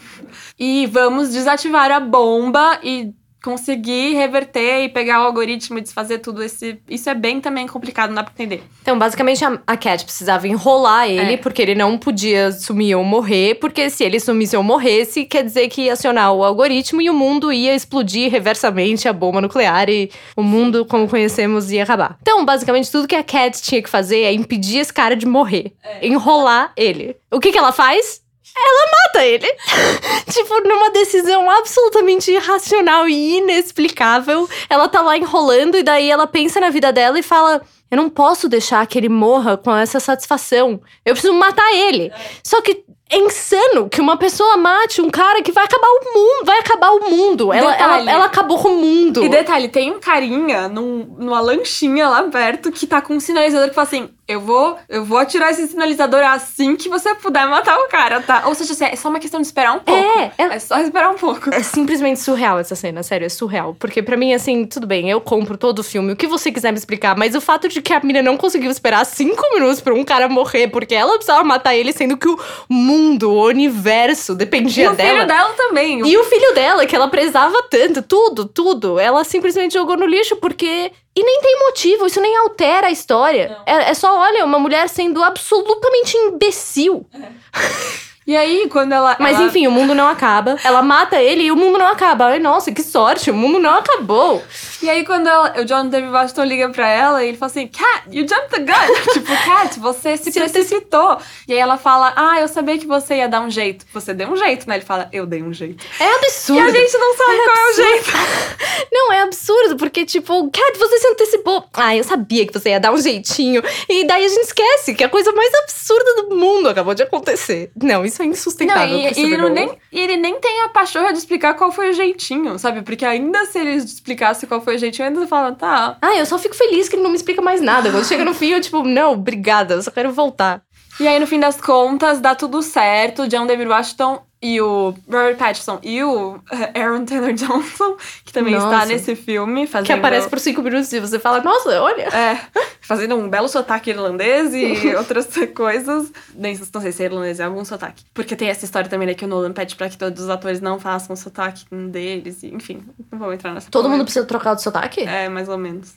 E vamos desativar a bomba e conseguir reverter e pegar o algoritmo e desfazer tudo esse. Isso é bem também complicado, não dá pra entender. Então, basicamente, a, a Cat precisava enrolar ele, É. porque ele não podia sumir ou morrer, porque se ele sumisse ou morresse, quer dizer que ia acionar o algoritmo e o mundo ia explodir reversamente a bomba nuclear e o mundo, como conhecemos, ia acabar. Então, basicamente, tudo que a Cat tinha que fazer é impedir esse cara de morrer, enrolar ele. O que, que ela faz? Ela mata ele. tipo, numa decisão absolutamente irracional e inexplicável. Ela tá lá enrolando e daí ela pensa na vida dela e fala: Eu não posso deixar que ele morra com essa satisfação. Eu preciso matar ele. Só que é insano que uma pessoa mate um cara que vai acabar o mundo. Vai acabar o mundo. Ela, Detalhe. ela, ela acabou com o mundo. E detalhe, tem um carinha num- numa lanchinha lá perto que tá com um sinalizador que fala assim: eu vou, eu vou atirar esse sinalizador assim que você puder matar o cara, tá? Ou seja, é só uma questão de esperar um pouco. É, é- É só esperar um pouco. É simplesmente surreal essa cena, sério, é surreal. Porque pra mim, assim, tudo bem, eu compro todo o filme, o que você quiser me explicar, mas o fato de que a mina não conseguiu esperar cinco minutos pra um cara morrer, porque ela precisava matar ele, sendo que o mundo, o universo dependia E o dela. filho dela também. E o filho dela, que ela prezava tanto, tudo, tudo, ela simplesmente jogou no lixo porque. E nem tem motivo, isso nem altera a história. É, é só, olha, uma mulher sendo absolutamente imbecil. E aí, quando ela. Mas ela- enfim, o mundo não acaba. Ela mata ele e o mundo não acaba. Ai, nossa, que sorte, o mundo não acabou. E aí, quando ela, o John David Washington liga pra ela e ele fala assim: Cat, you jumped the gun. tipo, Cat, você se precipitou. E aí ela fala: Ah, eu sabia que você ia dar um jeito. Você deu um jeito, né? Ele fala: Eu dei um jeito. É absurdo. E a gente não sabe qual é o absurdo. jeito. Não, é absurdo, porque, tipo, Cat, você se antecipou. Ah, eu sabia que você ia dar um jeitinho. E daí a gente esquece que a coisa mais absurda do mundo acabou de acontecer. Não, isso é Não, insustentável. e, e ele não nem, ele nem tem a pachorra de explicar qual foi o jeitinho, sabe? Porque ainda se ele explicasse qual foi o jeitinho, ainda fala, tá. Ah, eu só fico feliz que ele não me explica mais nada. Quando chega no fim, eu, tipo, não, obrigada, eu só quero voltar. E aí, no fim das contas, dá tudo certo. John David Washington e o Robert Pattinson e o eh, Aaron Taylor Johnson, que também está Nossa. nesse filme, fazendo... Que aparece por cinco minutos e você fala, nossa, olha. É, fazendo um belo sotaque irlandês e outras coisas. Nem não sei se é irlandês, é algum sotaque. Porque tem essa história também, né, que o Nolan pede pra que todos os atores não façam o sotaque deles. E, enfim, não vou entrar nessa Todo mundo precisa trocar de sotaque? É, mais ou menos.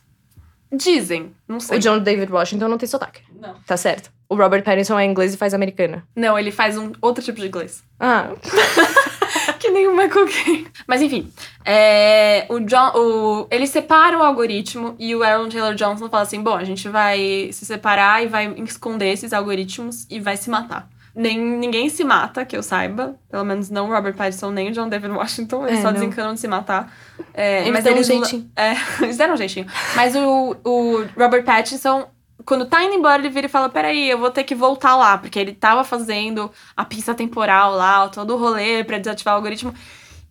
Dizem, não sei. O John David Washington não tem sotaque. Não. Tá certo. O Robert Pattinson é inglês e faz americana. Não, ele faz um outro tipo de inglês. Ah, que nem o Michael Caine. Mas enfim, é, o John, o, eles separam o algoritmo e o Aaron Taylor Johnson fala assim: bom, a gente vai se separar e vai esconder esses algoritmos e vai se matar. Nem, ninguém se mata, que eu saiba. Pelo menos não o Robert Pattinson nem o John David Washington. Eles É, só não. desencanam de se matar. É, Eles mas deram um eles, jeitinho. É, eles deram um jeitinho. Mas o, o Robert Pattinson, quando tá indo embora, ele vira e fala: Peraí, eu vou ter que voltar lá, porque ele tava fazendo a pista temporal lá, todo o rolê pra desativar o algoritmo.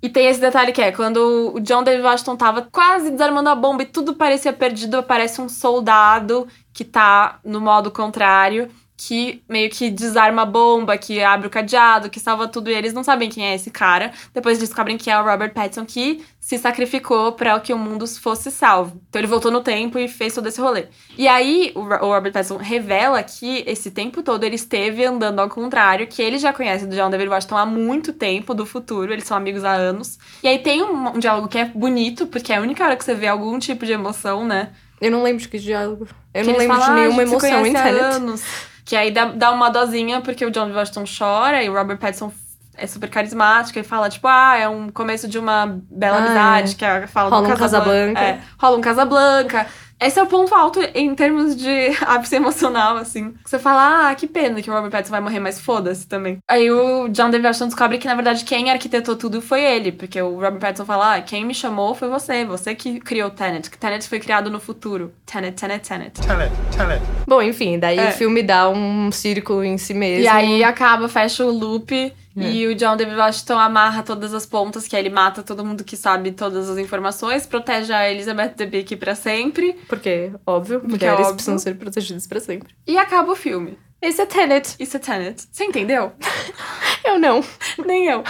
E tem esse detalhe que é, quando o John David Washington tava quase desarmando a bomba e tudo parecia perdido, aparece um soldado que tá no modo contrário, que meio que desarma a bomba, que abre o cadeado, que salva tudo, e eles não sabem quem é esse cara. Depois descobrem que é o Robert Pattinson que se sacrificou para que o mundo fosse salvo. Então ele voltou no tempo e fez todo esse rolê. E aí o Ro- o Robert Pattinson revela que esse tempo todo ele esteve andando ao contrário, que ele já conhece do John David Washington há muito tempo, do futuro, eles são amigos há anos. E aí tem um, um diálogo que é bonito, porque é a única hora que você vê algum tipo de emoção, né? eu não lembro de que diálogo. Eu Que não lembro falam, de "Ah, nenhuma se emoção em Tenet. anos." Que aí dá, dá uma dosinha, porque o John Washington chora e o Robert Pattinson é super carismático e fala, tipo, ah, é um começo de uma bela Ah, amizade, é. que é, fala Rola do um Casablanca. É, rola um Casablanca. Esse é o ponto alto em termos de ápice emocional, assim. Você fala, ah, que pena que o Robert Pattinson vai morrer, mas foda-se também. Aí o John David Washington descobre que, na verdade, quem arquitetou tudo foi ele. Porque o Robert Pattinson fala, ah, quem me chamou foi você. Você que criou Tenet. Que Tenet foi criado no futuro. Tenet, Tenet, Tenet. Tenet, Tenet. Bom, enfim, daí É. o filme dá um círculo em si mesmo. E aí acaba, fecha o loop. E o John David Washington amarra todas as pontas, que aí ele mata todo mundo que sabe todas as informações, protege a Elizabeth Debicki pra sempre. Porque, óbvio, Porque mulheres é óbvio. precisam ser protegidas pra sempre. E acaba o filme. Esse é Tenet. Isso é Tenet. Você entendeu? Eu não. Nem eu.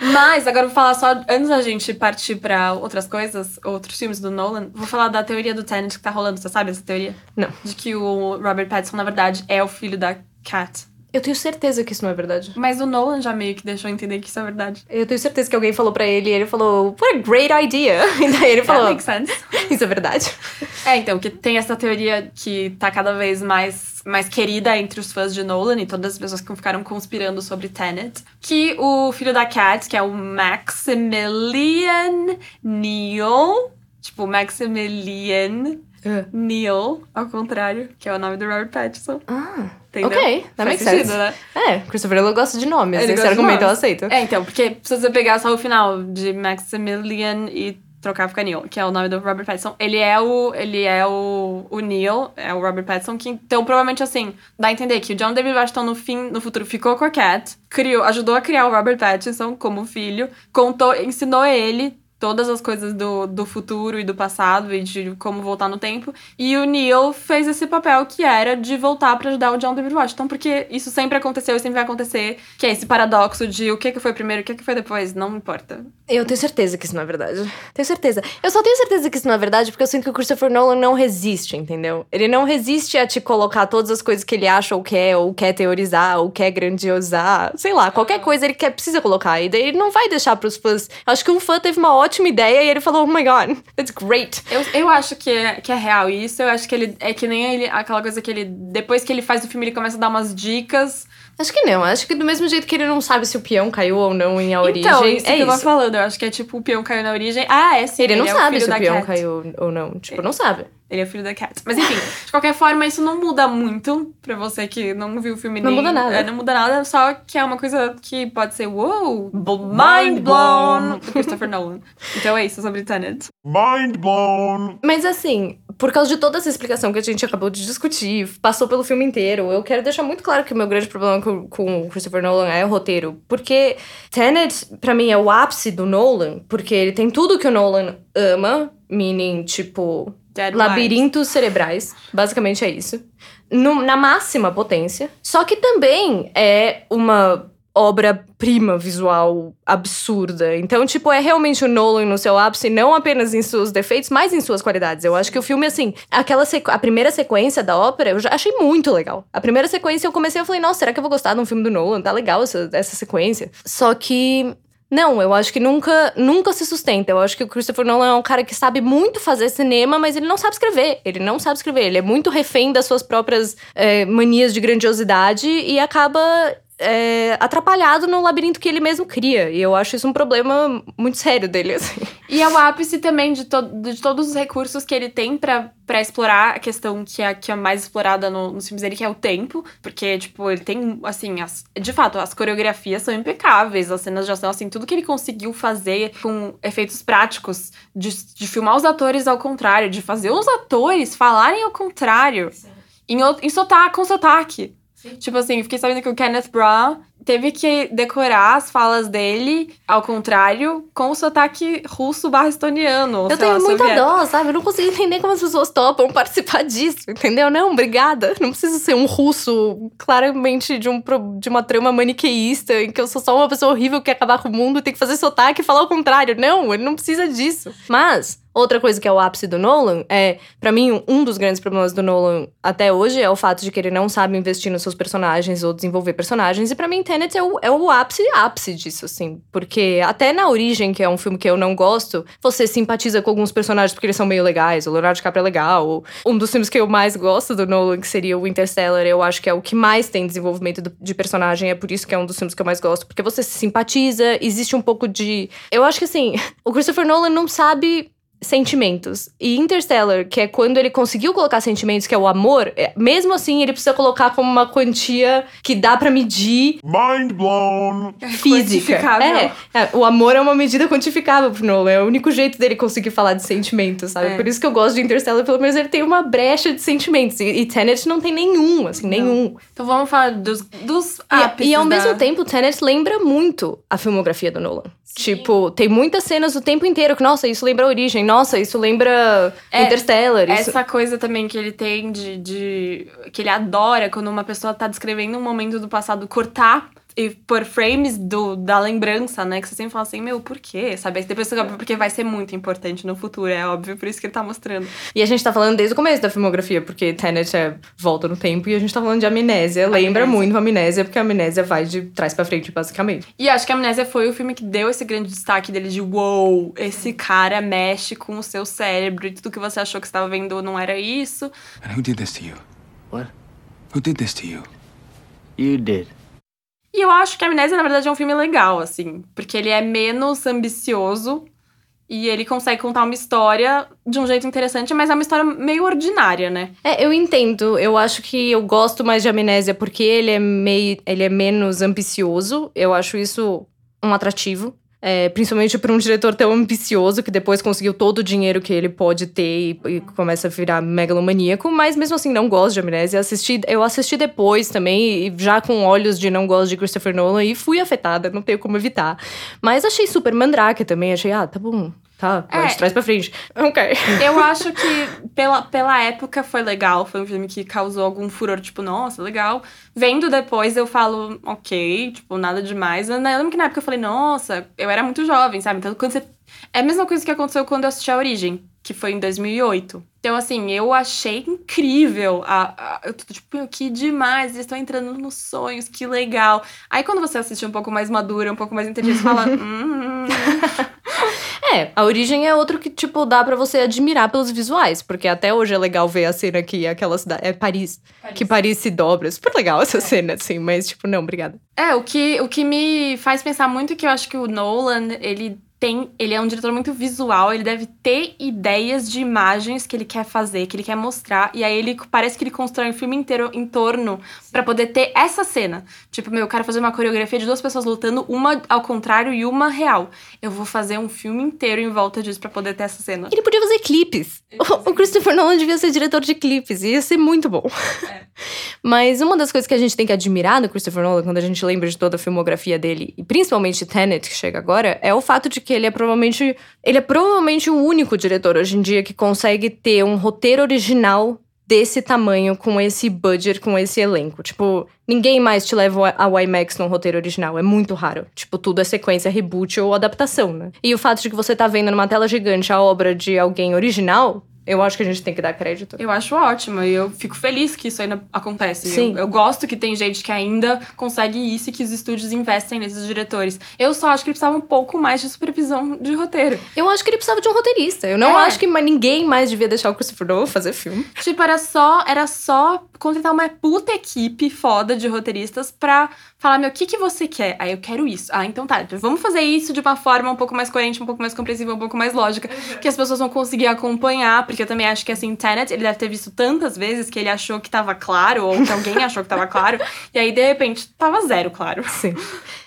Mas agora eu vou falar só, antes da gente partir pra outras coisas, outros filmes do Nolan, vou falar da teoria do Tenet que tá rolando. Você sabe essa teoria? Não. De que o Robert Pattinson, na verdade, é o filho da Cat. Eu tenho certeza que isso não é verdade. Mas o Nolan já meio que deixou entender que isso é verdade. Eu tenho certeza que alguém falou pra ele e ele falou, what a great idea. E daí ele That falou, makes sense. isso é verdade. É, então, que tem essa teoria que tá cada vez mais, mais querida entre os fãs de Nolan e todas as pessoas que ficaram conspirando sobre Tenet. Que o filho da Cat, que é o Maximilian Neil, tipo, Maximilian Neil, ao contrário, que é o nome do Robert Pattinson. Ah, Entendeu? ok. That Faz makes sentido, sense. né? É, Christopher Nolan gosta de nomes. Ele Esse argumento eu aceito. É, então, porque se você pegar só o final de Maximilian e trocar fica Neil, que é o nome do Robert Pattinson, ele é o ele é o, o Neil, é o Robert Pattinson, que então provavelmente assim, dá a entender que o John David Washington no fim, no futuro ficou com a Cat, criou, ajudou a criar o Robert Pattinson como filho, contou, ensinou ele todas as coisas do, do futuro e do passado e de como voltar no tempo. E o Neil fez esse papel que era de voltar pra ajudar o John David Washington, porque isso sempre aconteceu e sempre vai acontecer, que é esse paradoxo de o que que foi primeiro e o que que foi depois, não importa. Eu tenho certeza que isso não é verdade. Tenho certeza. Eu só tenho certeza que isso não é verdade porque eu sinto que o Christopher Nolan não resiste, entendeu? Ele não resiste a te colocar todas as coisas que ele acha ou quer, ou quer teorizar, ou quer grandiosar. Sei lá, qualquer coisa ele quer, precisa colocar. E daí ele não vai deixar pros fãs. Acho que um fã teve uma ótima ideia e ele falou: Oh my god, that's great. Eu, eu acho que é, que é real isso, eu acho que ele é que nem ele, aquela coisa que ele, depois que ele faz o filme, ele começa a dar umas dicas. Acho que não. Acho que do mesmo jeito que ele não sabe se o peão caiu ou não em A Origem. então, isso é que eu tô isso. falando, eu acho que é tipo o peão caiu na origem. Ah, é sim. Ele não é sabe o filho se o peão Cat. caiu ou não. Tipo, não sabe. Ele é o filho da Cat. Mas enfim, de qualquer forma, isso não muda muito pra você que não viu o filme Não nem- muda nada. É, não muda nada, só que é uma coisa que pode ser, wow, mind blown, do Christopher Nolan. Então é isso sobre Tenet. Mind blown. Mas assim, por causa de toda essa explicação que a gente acabou de discutir, passou pelo filme inteiro, eu quero deixar muito claro que o meu grande problema com, com o Christopher Nolan é o roteiro. Porque Tenet, pra mim, é o ápice do Nolan, porque ele tem tudo que o Nolan ama, meaning, tipo, Dead labirintos cerebrais. Basicamente é isso. No- na máxima potência. Só que também é uma obra-prima visual absurda. Então, tipo, é realmente o Nolan no seu ápice, não apenas em seus defeitos, mas em suas qualidades. Eu acho que o filme, assim, aquela a primeira sequência da ópera, eu já achei muito legal. A primeira sequência eu comecei, eu falei, nossa, será que eu vou gostar de um filme do Nolan? Tá legal essa, essa sequência. Só que não, eu acho que nunca, nunca se sustenta. Eu acho que o Christopher Nolan é um cara que sabe muito fazer cinema, mas ele não sabe escrever. Ele não sabe escrever. Ele é muito refém das suas próprias eh, manias de grandiosidade e acaba eh, atrapalhado no labirinto que ele mesmo cria. E eu acho isso um problema muito sério dele, assim. E é o ápice também de, to de todos os recursos que ele tem pra, pra explorar a questão que é, que é mais explorada no, nos filmes dele, que é o tempo. Porque, tipo, ele tem, assim, as- de fato, as coreografias são impecáveis, as cenas de ação, assim, tudo que ele conseguiu fazer com efeitos práticos, de, de filmar os atores ao contrário, de fazer os atores falarem ao contrário. Em, out- em sotaque, com sotaque. Tipo assim, fiquei sabendo que o Kenneth Branagh teve que decorar as falas dele, ao contrário, com o sotaque russo barra estoniano. Eu tenho lá, muita soviético. dó, sabe? Eu não consigo entender como as pessoas topam participar disso, entendeu? Não, obrigada. Não preciso ser um russo claramente de, um, de uma trama maniqueísta em que eu sou só uma pessoa horrível que quer acabar com o mundo e tem que fazer sotaque e falar o contrário. Não, ele não precisa disso. Mas, outra coisa que é o ápice do Nolan é, pra mim, um dos grandes problemas do Nolan até hoje é o fato de que ele não sabe investir nos seus personagens ou desenvolver personagens. E pra mim, Tenet é o, é o ápice ápice disso, assim. Porque até na Origem, que é um filme que eu não gosto, você simpatiza com alguns personagens porque eles são meio legais. O Leonardo DiCaprio é legal. Um dos filmes que eu mais gosto do Nolan, que seria o Interstellar, eu acho que é o que mais tem desenvolvimento de personagem. É por isso que é um dos filmes que eu mais gosto. Porque você se simpatiza, existe um pouco de... Eu acho que, assim, o Christopher Nolan não sabe sentimentos. E Interstellar, que é quando ele conseguiu colocar sentimentos, que é o amor, é- mesmo assim ele precisa colocar como uma quantia que dá pra medir Mind blown! física. Quantificável. É, é, o amor é uma medida quantificável pro Nolan. É o único jeito dele conseguir falar de sentimentos, sabe? É. Por isso que eu gosto de Interstellar, pelo menos ele tem uma brecha de sentimentos. E, e Tenet não tem nenhum, assim, nenhum. Então vamos falar dos, dos E- ápices E, ao da- mesmo tempo, Tenet lembra muito a filmografia do Nolan. Tipo, tem muitas cenas o tempo inteiro que, nossa, isso lembra a origem, nossa, isso lembra É, Interstellar. Isso... Essa coisa também que ele tem de, de. que ele adora quando uma pessoa tá descrevendo um momento do passado, cortar e por frames do, da lembrança, né? Que você sempre fala assim, meu, por quê? Sabe? Aí depois você sabe porque vai ser muito importante no futuro, é óbvio, por isso que ele tá mostrando. E a gente tá falando desde o começo da filmografia, porque Tenet é volta no tempo e a gente tá falando de amnésia. Lembra Amnésia. muito a amnésia, porque a amnésia vai de trás pra frente, basicamente. E acho que a Amnésia foi o filme que deu esse grande destaque dele de wow, esse cara mexe com o seu cérebro e tudo que você achou que estava vendo não era isso. And who did this to you? What? Who did this to you? You did. E eu acho que Amnésia, na verdade, é um filme legal, assim, porque ele é menos ambicioso e ele consegue contar uma história de um jeito interessante, mas é uma história meio ordinária, né? É, eu entendo. Eu acho que eu gosto mais de amnésia porque ele é meio. ele é menos ambicioso. Eu acho isso um atrativo. É, principalmente para um diretor tão ambicioso que depois conseguiu todo o dinheiro que ele pode ter e, e começa a virar megalomaníaco, mas mesmo assim não gosto de amnésia. Assisti, eu assisti depois também, já com olhos de não gosto de Christopher Nolan, e fui afetada, não tenho como evitar. Mas achei super mandrake também, achei, ah, tá bom, tá, É. de trás pra frente. Ok. Eu acho que pela, pela época foi legal, foi um filme que causou algum furor, tipo, nossa, legal. Vendo depois eu falo, ok, tipo, nada demais. Eu lembro que na época eu falei, nossa, eu era muito jovem, sabe? Então quando você. É a mesma coisa que aconteceu quando eu assisti a Origem, que foi em 2008. Então, assim, eu achei incrível. A, a- eu tô tipo, que demais, eles estão entrando nos sonhos, que legal. Aí quando você assiste um pouco mais madura, um pouco mais inteligente, você fala, hum. É, a origem é outro que, tipo, dá pra você admirar pelos visuais, porque até hoje é legal ver a cena que aquela cidade. É Paris, Que Paris se dobra. Super legal essa cena, assim, mas, tipo, não, obrigada. É, o que, o que me faz pensar muito é que eu acho que o Nolan, ele tem. Ele é um diretor muito visual, ele deve ter ideias de imagens que ele quer fazer, que ele quer mostrar. E aí ele parece que ele constrói um filme inteiro em torno pra poder ter essa cena. Tipo, meu, eu quero fazer uma coreografia de duas pessoas lutando, uma ao contrário e uma real. Eu vou fazer um filme inteiro em volta disso pra poder ter essa cena. Ele podia fazer clipes. O, o Christopher Nolan devia ser diretor de clipes, ia ser muito bom. Mas uma das coisas que a gente tem que admirar no Christopher Nolan, quando a gente lembra de toda a filmografia dele, e principalmente Tenet, que chega agora, é o fato de que ele é provavelmente. Ele é provavelmente o único diretor hoje em dia que consegue ter um roteiro original desse tamanho, com esse budget, com esse elenco. Tipo, ninguém mais te leva ao IMAX num roteiro original. É muito raro. Tipo, tudo é sequência, reboot ou adaptação, né? E o fato de que você tá vendo numa tela gigante a obra de alguém original, eu acho que a gente tem que dar crédito. Eu acho ótimo e eu fico feliz que isso ainda acontece. Sim. Eu, eu gosto que tem gente que ainda consegue isso e que os estúdios investem nesses diretores. Eu só acho que ele precisava um pouco mais de supervisão de roteiro. Eu acho que ele precisava de um roteirista. Eu não É. acho que ninguém mais devia deixar o Christopher Nolan fazer filme. Tipo, era só, era só contratar uma puta equipe foda de roteiristas pra falar, meu, o que, que você quer? Aí eu quero isso. Ah, então tá. Vamos fazer isso de uma forma um pouco mais coerente, um pouco mais compreensível, um pouco mais lógica, que as pessoas vão conseguir acompanhar, porque eu também acho que assim, Tenet, ele deve ter visto tantas vezes que ele achou que tava claro, ou que alguém achou que tava claro, e aí, de repente, tava zero claro. Sim.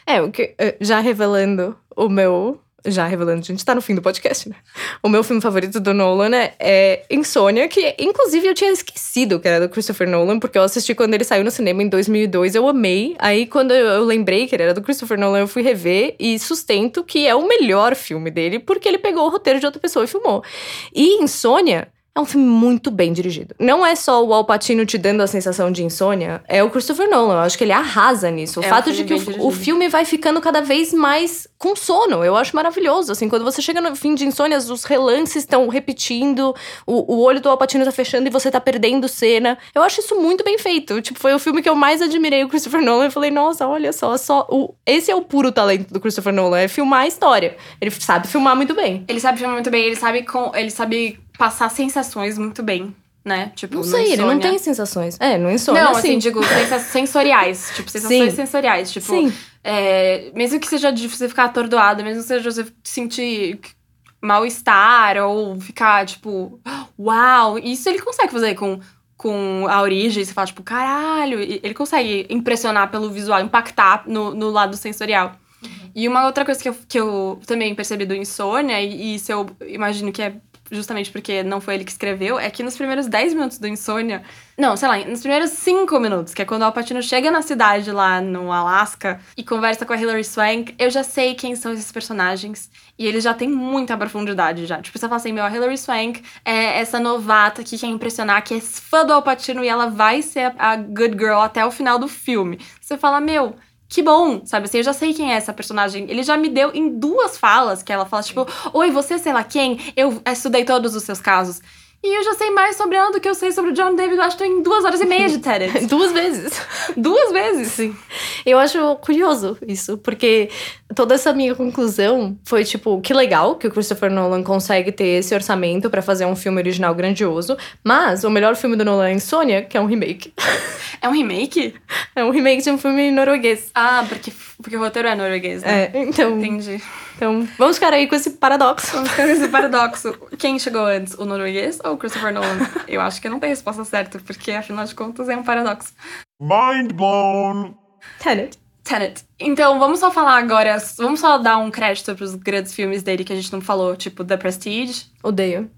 É, o que, eh, já revelando o meu. Já revelando, a gente tá no fim do podcast, né? O meu filme favorito do Nolan é, é Insônia, que inclusive eu tinha esquecido que era do Christopher Nolan, porque eu assisti quando ele saiu no cinema em 2002, eu amei. Aí quando eu, lembrei que ele era do Christopher Nolan, eu fui rever e sustento que é o melhor filme dele, porque ele pegou o roteiro de outra pessoa e filmou. E Insônia. É um filme muito bem dirigido. Não é só o Al Pacino te dando a sensação de insônia, é o Christopher Nolan. Eu acho que ele arrasa nisso. O É um fato filme de que o, o filme vai ficando cada vez mais com sono. Eu acho maravilhoso. Assim, quando você chega no fim de insônia, os relances estão repetindo, o, o olho do Al Pacino tá fechando e você tá perdendo cena. Eu acho isso muito bem feito. Tipo, foi o filme que eu mais admirei o Christopher Nolan. Eu falei, nossa, olha só, só o, esse é o puro talento do Christopher Nolan, é filmar a história. Ele sabe filmar muito bem. Ele sabe filmar muito bem, ele sabe, com, ele sabe passar sensações muito bem, né? Tipo, Não sei, ele não tem sensações. É, no insônia, Não, sim. assim, digo, sensoriais. Tipo, sensações Sim. sensoriais. Tipo, Sim. é, mesmo que seja de você ficar atordoado, mesmo que seja você sentir mal-estar ou ficar, tipo, uau. Isso ele consegue fazer com, com a origem. Você fala, tipo, caralho. Ele consegue impressionar pelo visual, impactar no, no lado sensorial. E uma outra coisa que eu, que eu também percebi do Insônia, e, e isso eu imagino que é justamente porque não foi ele que escreveu, é que nos primeiros 10 minutos do Insônia, não, sei lá, nos primeiros 5 minutos, que é quando o Alpatino chega na cidade lá no Alasca e conversa com a Hilary Swank, eu já sei quem são esses personagens e eles já têm muita profundidade já. Tipo, você fala assim, meu, a Hilary Swank é essa novata que quer impressionar, que é fã do Alpatino e ela vai ser a, good girl até o final do filme. Você fala, meu, que bom, sabe assim, eu já sei quem é essa personagem. Ele já me deu em duas falas que ela fala, tipo, oi, você sei lá quem, eu estudei todos os seus casos. E eu já sei mais sobre ela do que eu sei sobre o John David Washington em duas horas e meia de Tenet. Duas vezes. duas vezes. Sim. Eu acho curioso isso, porque toda essa minha conclusão foi tipo, que legal que o Christopher Nolan consegue ter esse orçamento pra fazer um filme original grandioso, mas o melhor filme do Nolan é Insônia, que é um remake. É um remake? É um remake de um filme norueguês. Ah, porque, porque o roteiro é norueguês, né? É, então, Entendi. Então vamos ficar aí com esse paradoxo. Vamos ficar nesse paradoxo. Quem chegou antes, o norueguês ou o Christopher Nolan? Eu acho que não tem resposta certa, porque afinal de contas é um paradoxo. Mind blown. Tenet. Tenet. Então, vamos só falar agora, vamos só dar um crédito pros grandes filmes dele que a gente não falou, tipo The Prestige, Odeio.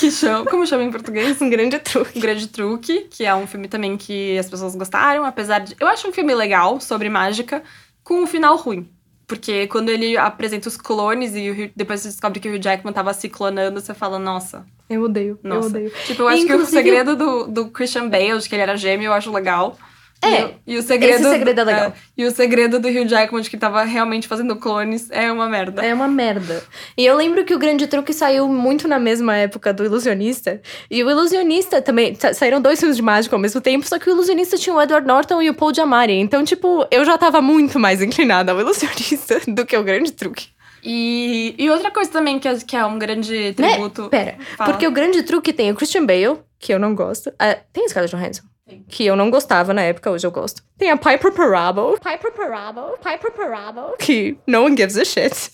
que chama, como chama em português? Um grande truque. Um Grande Truque, que é um filme também que as pessoas gostaram, apesar de. Eu acho um filme legal sobre mágica, com um final ruim. Porque quando ele apresenta os clones e o Hugh- depois você descobre que o Hugh Jackman tava se clonando, você fala, nossa, Eu odeio. nossa. Eu odeio. Tipo, eu acho que o Inclusive- segredo do, do Christian Bale, de que ele era gêmeo, eu acho legal. É, E, o- e o segredo, esse segredo é legal. e o segredo do Hugh Jackman, de que tava realmente fazendo clones, é uma merda. É uma merda. E eu lembro que o Grande Truque saiu muito na mesma época do Ilusionista. E o Ilusionista também. sa- Saíram dois filmes de mágica ao mesmo tempo, só que o Ilusionista tinha o Edward Norton e o Paul Giamatti. Então, tipo, eu já tava muito mais inclinada ao Ilusionista do que ao Grande Truque. E, e outra coisa também que é, que é um grande tributo. Né? Pera, Fala. porque o Grande Truque tem o Christian Bale, que eu não gosto. Ah, tem a Scarlett Johansson. Que eu não gostava na época, hoje eu gosto. Tem a Piper Parable. Piper Parable. Piper Parable. Que no one gives a shit.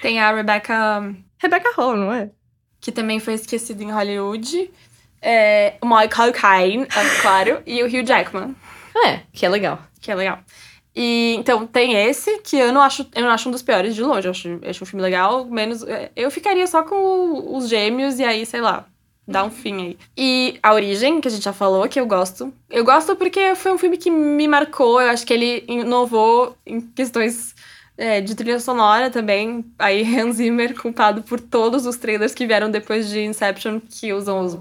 Tem a Rebecca Rebecca Hall, não é? que também foi esquecido em Hollywood. É, o Michael Caine, é claro, e o Hugh Jackman, É, que é legal. que é legal. E então tem esse, que eu não acho, eu não acho um dos piores de longe. Eu acho, eu acho um filme legal, menos. é, Eu ficaria só com os gêmeos e aí, sei lá, dá um fim aí. E A Origem, que a gente já falou, que eu gosto. Eu gosto porque foi um filme que me marcou. Eu acho que ele inovou em questões é, de trilha sonora também. Aí Hans Zimmer, culpado por todos os trailers que vieram depois de Inception, que usam os.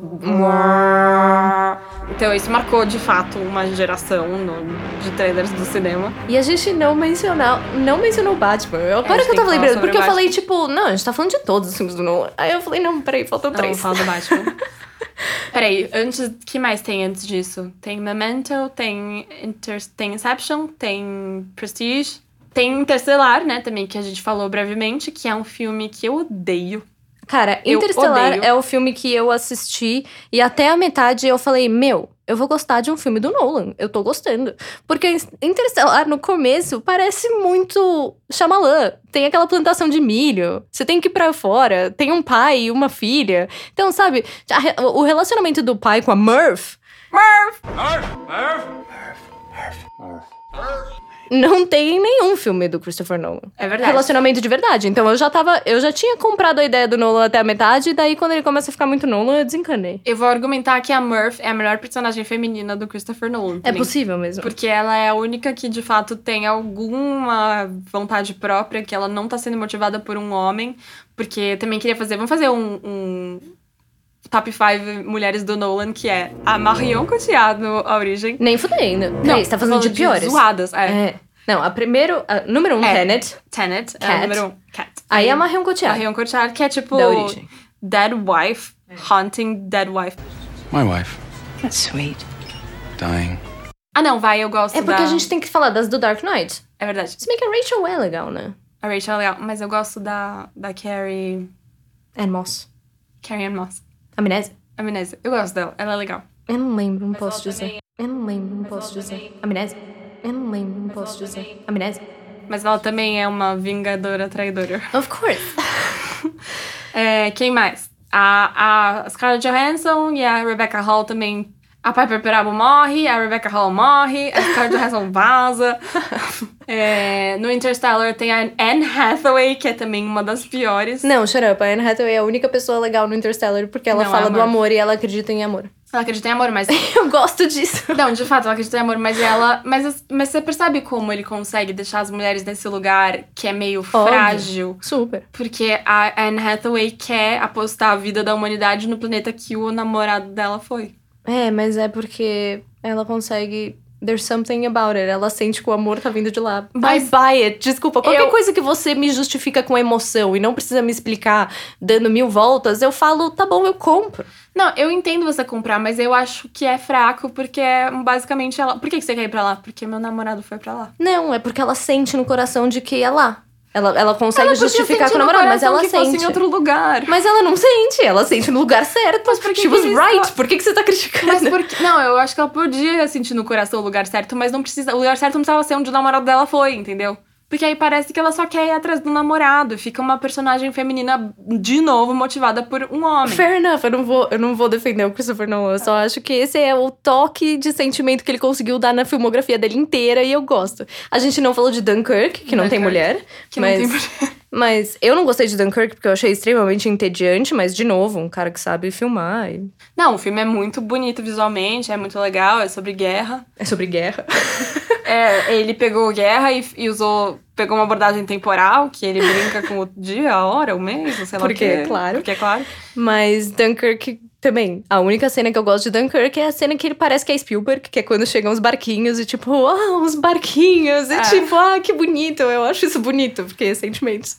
Então isso marcou de fato uma geração no- de trailers do cinema. E a gente não mencionou, não mencionou o Batman. Eu- Agora É, que eu tava lembrando, porque eu falei, tipo, não, a gente tá falando de todos os filmes do Nolan. Aí eu falei, não, peraí, faltam Não, três. fala do Batman. Peraí, antes, que mais tem antes disso? Tem Memento, tem, Inter, tem Inception, tem Prestige, tem Interstellar, né, também, que a gente falou brevemente, que é um filme que eu odeio. Cara, Interstellar é o filme que eu assisti e até a metade eu falei, meu, eu vou gostar de um filme do Nolan. Eu tô gostando. Porque Interstellar, no começo, parece muito Shyamalan. Tem aquela plantação de milho. Você tem que ir pra fora. Tem um pai e uma filha. Então, sabe, a o relacionamento do pai com a Murph não tem em nenhum filme do Christopher Nolan. É verdade. Relacionamento de verdade. Então eu já tava. Eu já tinha comprado a ideia do Nolan até a metade, e daí quando ele começa a ficar muito Nolan, eu desencanei. Eu vou argumentar que a Murph é a melhor personagem feminina do Christopher Nolan. É também. possível mesmo. Porque ela é a única que, de fato, tem alguma vontade própria, que ela não tá sendo motivada por um homem. Porque também queria fazer. Vamos fazer um. um top 5 mulheres do Nolan, que é a Marion Cotillard no A Origem. Nem fudendo. Peraí, você tá falando de piores? Zoadas, é. É. Não, a primeiro. a- número um, É. Tenet. Tenet, é Cat. a número um. Cat. Aí a Marion Cotillard. Marion Cotillard, que é tipo. Da origem. Dead Wife. Haunting Dead Wife. My wife, That's sweet. dying. Ah, não, vai, eu gosto É porque da... a gente tem que falar das do Dark Knight. É verdade. Se bem que a Rachel é legal, né? A Rachel é legal, mas eu gosto da, da Carrie... Anne Moss. Carrie Ann Moss. Amnésia. Amnésia. Eu gosto dela, ela é legal. Eu não lembro, não posso dizer. Eu não lembro, não posso dizer. Amnésia. Eu não lembro, não posso dizer. Amnésia. Mas ela também é uma vingadora traidora. Of course. É, quem mais? A, a Scarlett Johansson e a Rebecca Hall também. A Piper Perabo morre, a Rebecca Hall morre, a Scarlett Johansson vaza. É, no Interstellar tem a Anne Hathaway, que é também uma das piores. Não, shut up. A Anne Hathaway é a única pessoa legal no Interstellar porque ela Não, fala é do amor. amor e ela acredita em amor. Ela acredita em amor, mas. Eu gosto disso. Não, de fato, ela acredita em amor, mas ela. Mas, mas você percebe como ele consegue deixar as mulheres nesse lugar que é meio frágil? Super. Porque a Anne Hathaway quer apostar a vida da humanidade no planeta que o namorado dela foi. É, mas é porque ela consegue. There's something about it. Ela sente que o amor tá vindo de lá. Mas- I buy it. Desculpa, qualquer Eu- coisa que você me justifica com emoção e não precisa me explicar dando mil voltas, eu falo, tá bom, eu compro. Não, eu entendo você comprar, mas eu acho que é fraco porque é basicamente ela. Por que que você quer ir pra lá? Porque meu namorado foi pra lá. Não, é porque ela sente no coração de que é lá. Ela, ela consegue Ela justificar com o namorado, mas ela que fosse sente. em outro lugar. Mas ela não sente, ela sente no lugar certo. Mas por que She que was right. Por que, que você tá criticando? Porque. Não, eu acho que ela podia sentir no coração o lugar certo, mas não precisa. O lugar certo não precisava ser onde o namorado dela foi, entendeu? Porque aí parece que ela só quer ir atrás do namorado. Fica uma personagem feminina, de novo, motivada por um homem. Fair enough, eu não, vou, eu não vou defender o Christopher Nolan. Eu só acho que esse é o toque de sentimento que ele conseguiu dar na filmografia dele inteira e eu gosto. A gente não falou de Dunkirk, que não tem Dunkirk, mulher. que não mas, tem mulher. Mas eu não gostei de Dunkirk porque eu achei extremamente entediante, mas de novo, um cara que sabe filmar. e- Não, o filme é muito bonito visualmente, é muito legal, é sobre guerra. É sobre guerra. É, ele pegou guerra e, e usou. Pegou uma abordagem temporal, que ele brinca com o dia, a hora, o mês, não sei lá Porque, o quê. claro. Porque, é claro. Mas Dunkirk também. A única cena que eu gosto de Dunkirk é a cena que ele parece que é Spielberg, que é quando chegam os barquinhos e tipo, ah, os barquinhos. E É. tipo, ah, que bonito. Eu acho isso bonito, porque é sentimentos.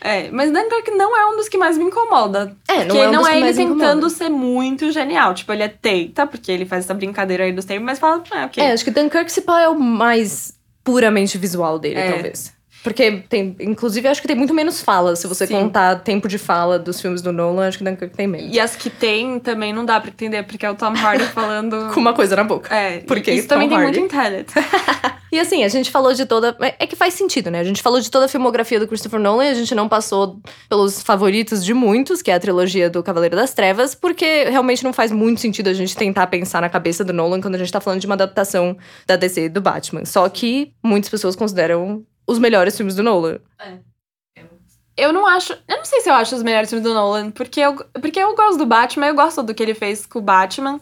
É, mas Dunkirk não é um dos que mais me incomoda. É, não porque é um não dos que é ele mais me tentando ser muito genial. Tipo, ele é teita, porque ele faz essa brincadeira aí dos tempos, mas fala, ah, ok. É, acho que Dunkirk se é o mais puramente visual dele, É. talvez. Porque tem, inclusive, acho que tem muito menos fala. Se você Sim. contar tempo de fala dos filmes do Nolan, acho que Dunkirk tem menos. E as que tem também não dá pra entender, porque é o Tom Hardy falando. Com uma coisa na boca. É, Porque isso Tom também tem Hardy. muito em Tenet. E assim, a gente falou de toda. é- É que faz sentido, né? A gente falou de toda a filmografia do Christopher Nolan e a gente não passou pelos favoritos de muitos, que é a trilogia do Cavaleiro das Trevas, porque realmente não faz muito sentido a gente tentar pensar na cabeça do Nolan quando a gente tá falando de uma adaptação da DC do Batman. Só que muitas pessoas consideram os melhores filmes do Nolan. Eu não acho. Eu não sei se eu acho os melhores filmes do Nolan, porque eu, porque eu gosto do Batman, eu gosto do que ele fez com o Batman.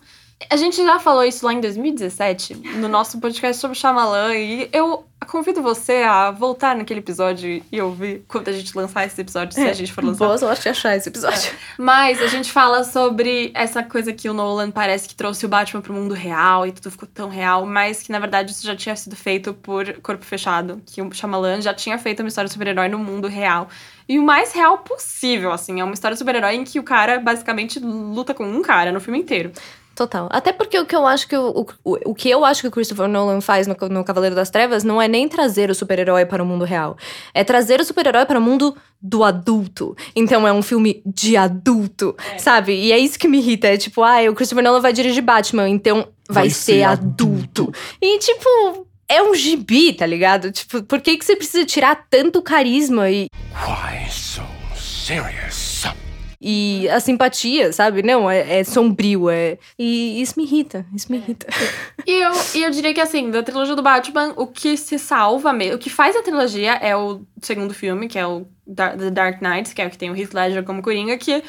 A gente já falou isso lá em 2017, no nosso podcast sobre Shyamalan, e eu convido você a voltar naquele episódio e ouvir quando a gente lançar esse episódio, se a gente for lançar. Boa sorte de achar esse episódio. Mas a gente fala sobre essa coisa que o Nolan parece que trouxe o Batman pro mundo real e tudo ficou tão real, mas que na verdade isso já tinha sido feito por Corpo Fechado, que o Shyamalan já tinha feito uma história de super-herói no mundo real. E o mais real possível, assim, é uma história de super-herói em que o cara basicamente luta com um cara no filme inteiro. Total. Até porque o que eu acho que o, o, o que eu acho que o Christopher Nolan faz no, no Cavaleiro das Trevas não é nem trazer o super-herói para o mundo real. É trazer o super-herói para o mundo do adulto. Então é um filme de adulto, sabe? E é isso que me irrita. É tipo, ah, o Christopher Nolan vai dirigir Batman, então vai, Vai ser, ser adulto. adulto. E tipo. É um gibi, tá ligado? Tipo, por que, que você precisa tirar tanto carisma e, Why so serious? E a simpatia, sabe? Não, é, é sombrio, é. E isso me irrita, isso me irrita. E eu, e eu diria que, assim, da trilogia do Batman, o que se salva mesmo, o que faz a trilogia é o segundo filme, que é o The Dark Knight, que é o que tem o Heath Ledger como Coringa, que,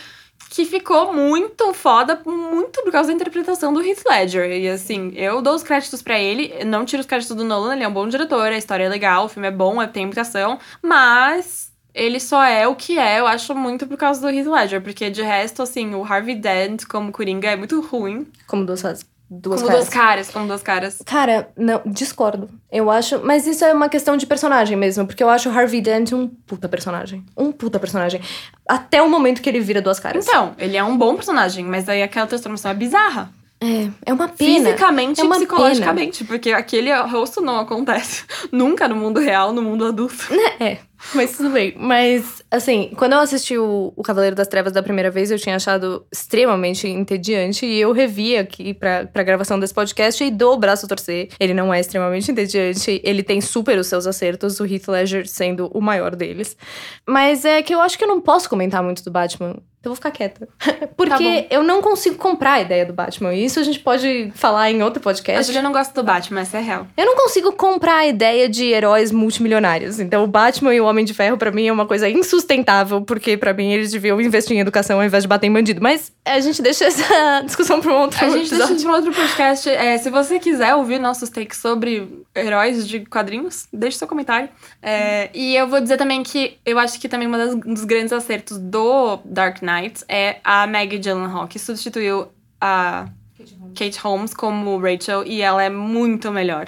que ficou muito foda, muito por causa da interpretação do Heath Ledger. E, assim, eu dou os créditos pra ele, não tiro os créditos do Nolan, ele é um bom diretor, a história é legal, o filme é bom, é- tem muita ação, mas... Ele só é o que é, eu acho muito por causa do Heath Ledger, porque de resto, assim, o Harvey Dent como Coringa é muito ruim. Como duas, duas como caras. duas caras, como duas caras. Cara, não, discordo. Eu acho. Mas isso é uma questão de personagem mesmo, porque eu acho o Harvey Dent um puta personagem. Um puta personagem. Até o momento que ele vira duas caras. Então, ele é um bom personagem, mas aí aquela transformação é bizarra. É, é uma pena. Fisicamente é e uma psicologicamente. Porque aquele rosto não acontece nunca no mundo real, no mundo adulto. É. Mas tudo bem. Mas, assim, quando eu assisti o, o Cavaleiro das Trevas da primeira vez, eu tinha achado extremamente entediante. E eu revi aqui pra, pra gravação desse podcast e dou o braço a torcer. Ele não é extremamente entediante. Ele tem super os seus acertos, o Heath Ledger sendo o maior deles. Mas é que eu acho que eu não posso comentar muito do Batman. Então eu vou ficar quieta. Porque bom. eu não consigo comprar a ideia do Batman. E isso a gente pode falar em outro A podcast. Julia não gosta do Batman, essa é real. Eu não consigo comprar a ideia de heróis multimilionários. Então, o Batman e o Homem de Ferro, pra mim, é uma coisa insustentável, porque pra mim eles deviam investir em educação ao invés de bater em bandido. Mas a gente deixa essa discussão pra um outro A gente deixa isso pra outro podcast. É, se você quiser ouvir nossos takes sobre heróis de quadrinhos, deixe seu comentário. É, e eu vou dizer também que eu acho que também um dos grandes acertos do Dark Knight é a Maggie Gyllenhaal, que substituiu a Kate Holmes como Rachel e ela é muito melhor.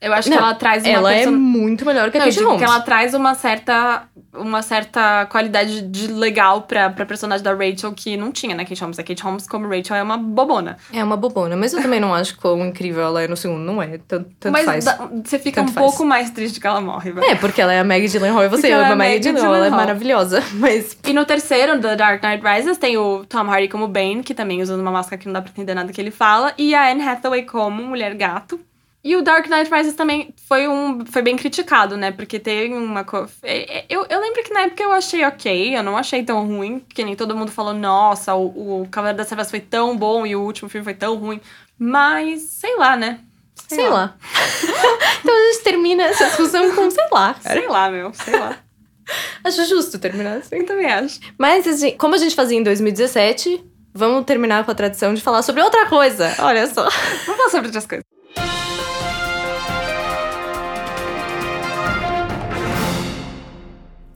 Eu acho Não, que ela traz uma Ela é person- muito melhor que a Não, Kate Holmes. que ela traz uma certa, uma certa qualidade de legal pra, pra personagem da Rachel que não tinha na Kate Holmes. A Kate Holmes, como Rachel, é uma bobona. É uma bobona, mas eu também não acho quão incrível ela é no segundo. Não é, tanto, tanto Mas faz. você fica Tanto um faz. pouco mais triste que ela morre, velho. É, porque ela é a Maggie Gyllenhaal e você ama é a Maggie Gyllenhaal, ela é maravilhosa. Mas E no terceiro, The Dark Knight Rises, tem o Tom Hardy como Bane, que também usa uma máscara que não dá pra entender nada que ele fala, e a Anne Hathaway como Mulher Gato. E o Dark Knight Rises também foi, um, foi bem criticado, né? Porque tem uma. é- é- Eu, eu lembro que na época eu achei ok, eu não achei tão ruim, que nem todo mundo falou, nossa, o, o Cavaleiro das Trevas foi tão bom e o último filme foi tão ruim. Mas, sei lá, né? sei lá. então a gente termina essa discussão com sei lá, cara. Sei lá, meu, sei lá. Acho justo terminar assim. Eu também acho. Mas, assim, como a gente fazia em 2017, vamos terminar com a tradição de falar sobre outra coisa. Olha só. Vamos falar sobre outras coisas.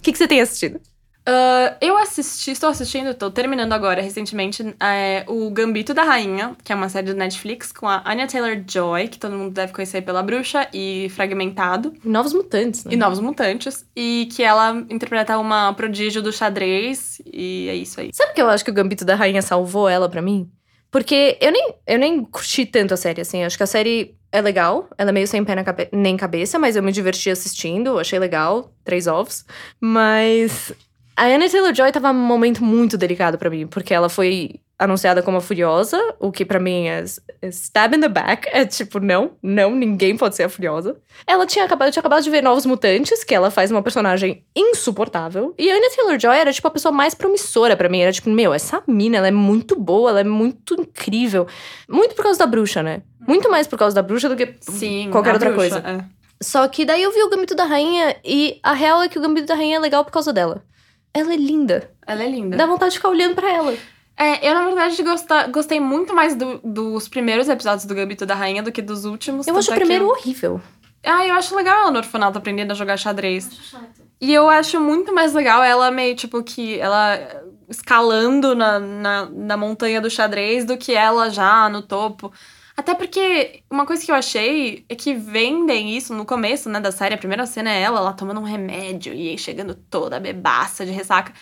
Que, que você tem assistido? Ah, eu assisti, estou assistindo, estou terminando agora, recentemente, é, o Gambito da Rainha, que é uma série do Netflix, com a Anya Taylor-Joy, que todo mundo deve conhecer pela Bruxa, e Fragmentado, Novos Mutantes, né? e Novos Mutantes, e que ela interpreta uma prodígio do xadrez, e é isso aí. Sabe que eu acho que o Gambito da Rainha salvou ela pra mim? Porque eu nem, eu nem curti tanto a série, assim. Acho que a série é legal. Ela é meio sem pé cabe nem cabeça, mas eu me diverti assistindo. Achei legal. Três ovos. Mas a Anna Taylor-Joy tava num momento muito delicado pra mim. Porque ela foi anunciada como a Furiosa. O que pra mim é, é stab in the back. É tipo, não. Não, ninguém pode ser a Furiosa. Ela tinha acabado, eu tinha acabado de ver Novos Mutantes, que ela faz uma personagem insuportável. E a Anya Taylor-Joy era, tipo, a pessoa mais promissora pra mim. Era tipo, meu, essa mina, ela é muito boa, ela é muito incrível. Muito por causa da bruxa, né? Muito mais por causa da bruxa do que Sim, qualquer outra bruxa, coisa. é. Só que daí eu vi o Gambito da Rainha e a real é que o Gambito da Rainha é legal por causa dela. Ela é linda. Ela é linda. Dá vontade de ficar olhando pra ela. É, eu, na verdade, gosta- gostei muito mais do- dos primeiros episódios do Gambito da Rainha do que dos últimos. Eu acho o é primeiro eu- horrível. Ah, eu acho legal ela no orfanato aprendendo a jogar xadrez. E eu acho muito mais legal ela meio, tipo, que ela escalando na, na, na montanha do xadrez do que ela já no topo. Até porque uma coisa que eu achei é que vendem isso no começo, né, da série. A primeira cena é ela, ela tomando um remédio e aí chegando toda bebaça de ressaca.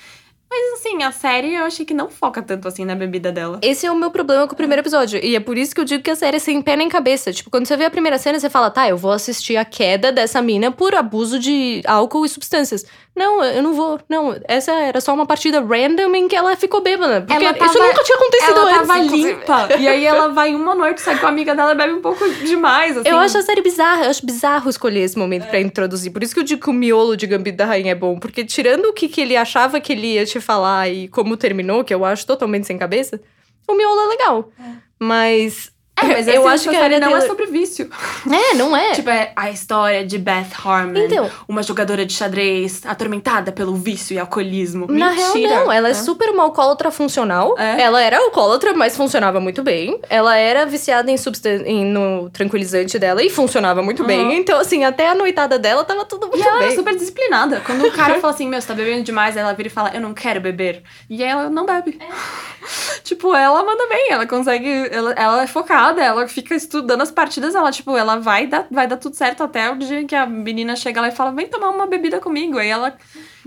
Mas assim, a série eu achei que não foca tanto assim na bebida dela. Esse é o meu problema com o primeiro episódio. E é por isso que eu digo que a série é sem pé nem cabeça. Tipo, quando você vê a primeira cena, você fala, tá, eu vou assistir a queda dessa mina por abuso de álcool e substâncias. Não, eu não vou. Não, essa era só uma partida random em que ela ficou bêbada. Porque Ela isso tava- nunca tinha acontecido Ela antes. tava inclusive. limpa. e aí ela vai uma noite, sai com a amiga dela e bebe um pouco demais, assim. Eu acho a série bizarra, eu acho bizarro escolher esse momento pra introduzir. Por isso que eu digo que o miolo de Gambito da Rainha é bom. Porque tirando o que, que ele achava que ele ia te falar e como terminou, que eu acho totalmente sem cabeça, o miolo é legal. É, mas eu essa acho que a série Anya não é Taylor- sobre vício. É, não é. Tipo, é a história de Beth Harmon, Então. uma jogadora de xadrez atormentada pelo vício e alcoolismo. Na Mentira. real, não. Ela é super uma alcoólatra funcional. É. Ela era alcoólatra, mas funcionava muito bem. Ela era viciada em substan em- no tranquilizante dela e funcionava muito bem. Então, assim, até a noitada dela tava tudo muito E ela bem. era super disciplinada. Quando o cara fala assim, meu, você tá bebendo demais, ela vira e fala, eu não quero beber. E ela não bebe. tipo, ela manda bem, ela consegue. Ela, ela é focada, ela fica estudando as partidas, ela, tipo, ela vai dar, vai dar tudo certo até o dia que a menina chega lá e fala, vem tomar uma bebida comigo. Aí ela,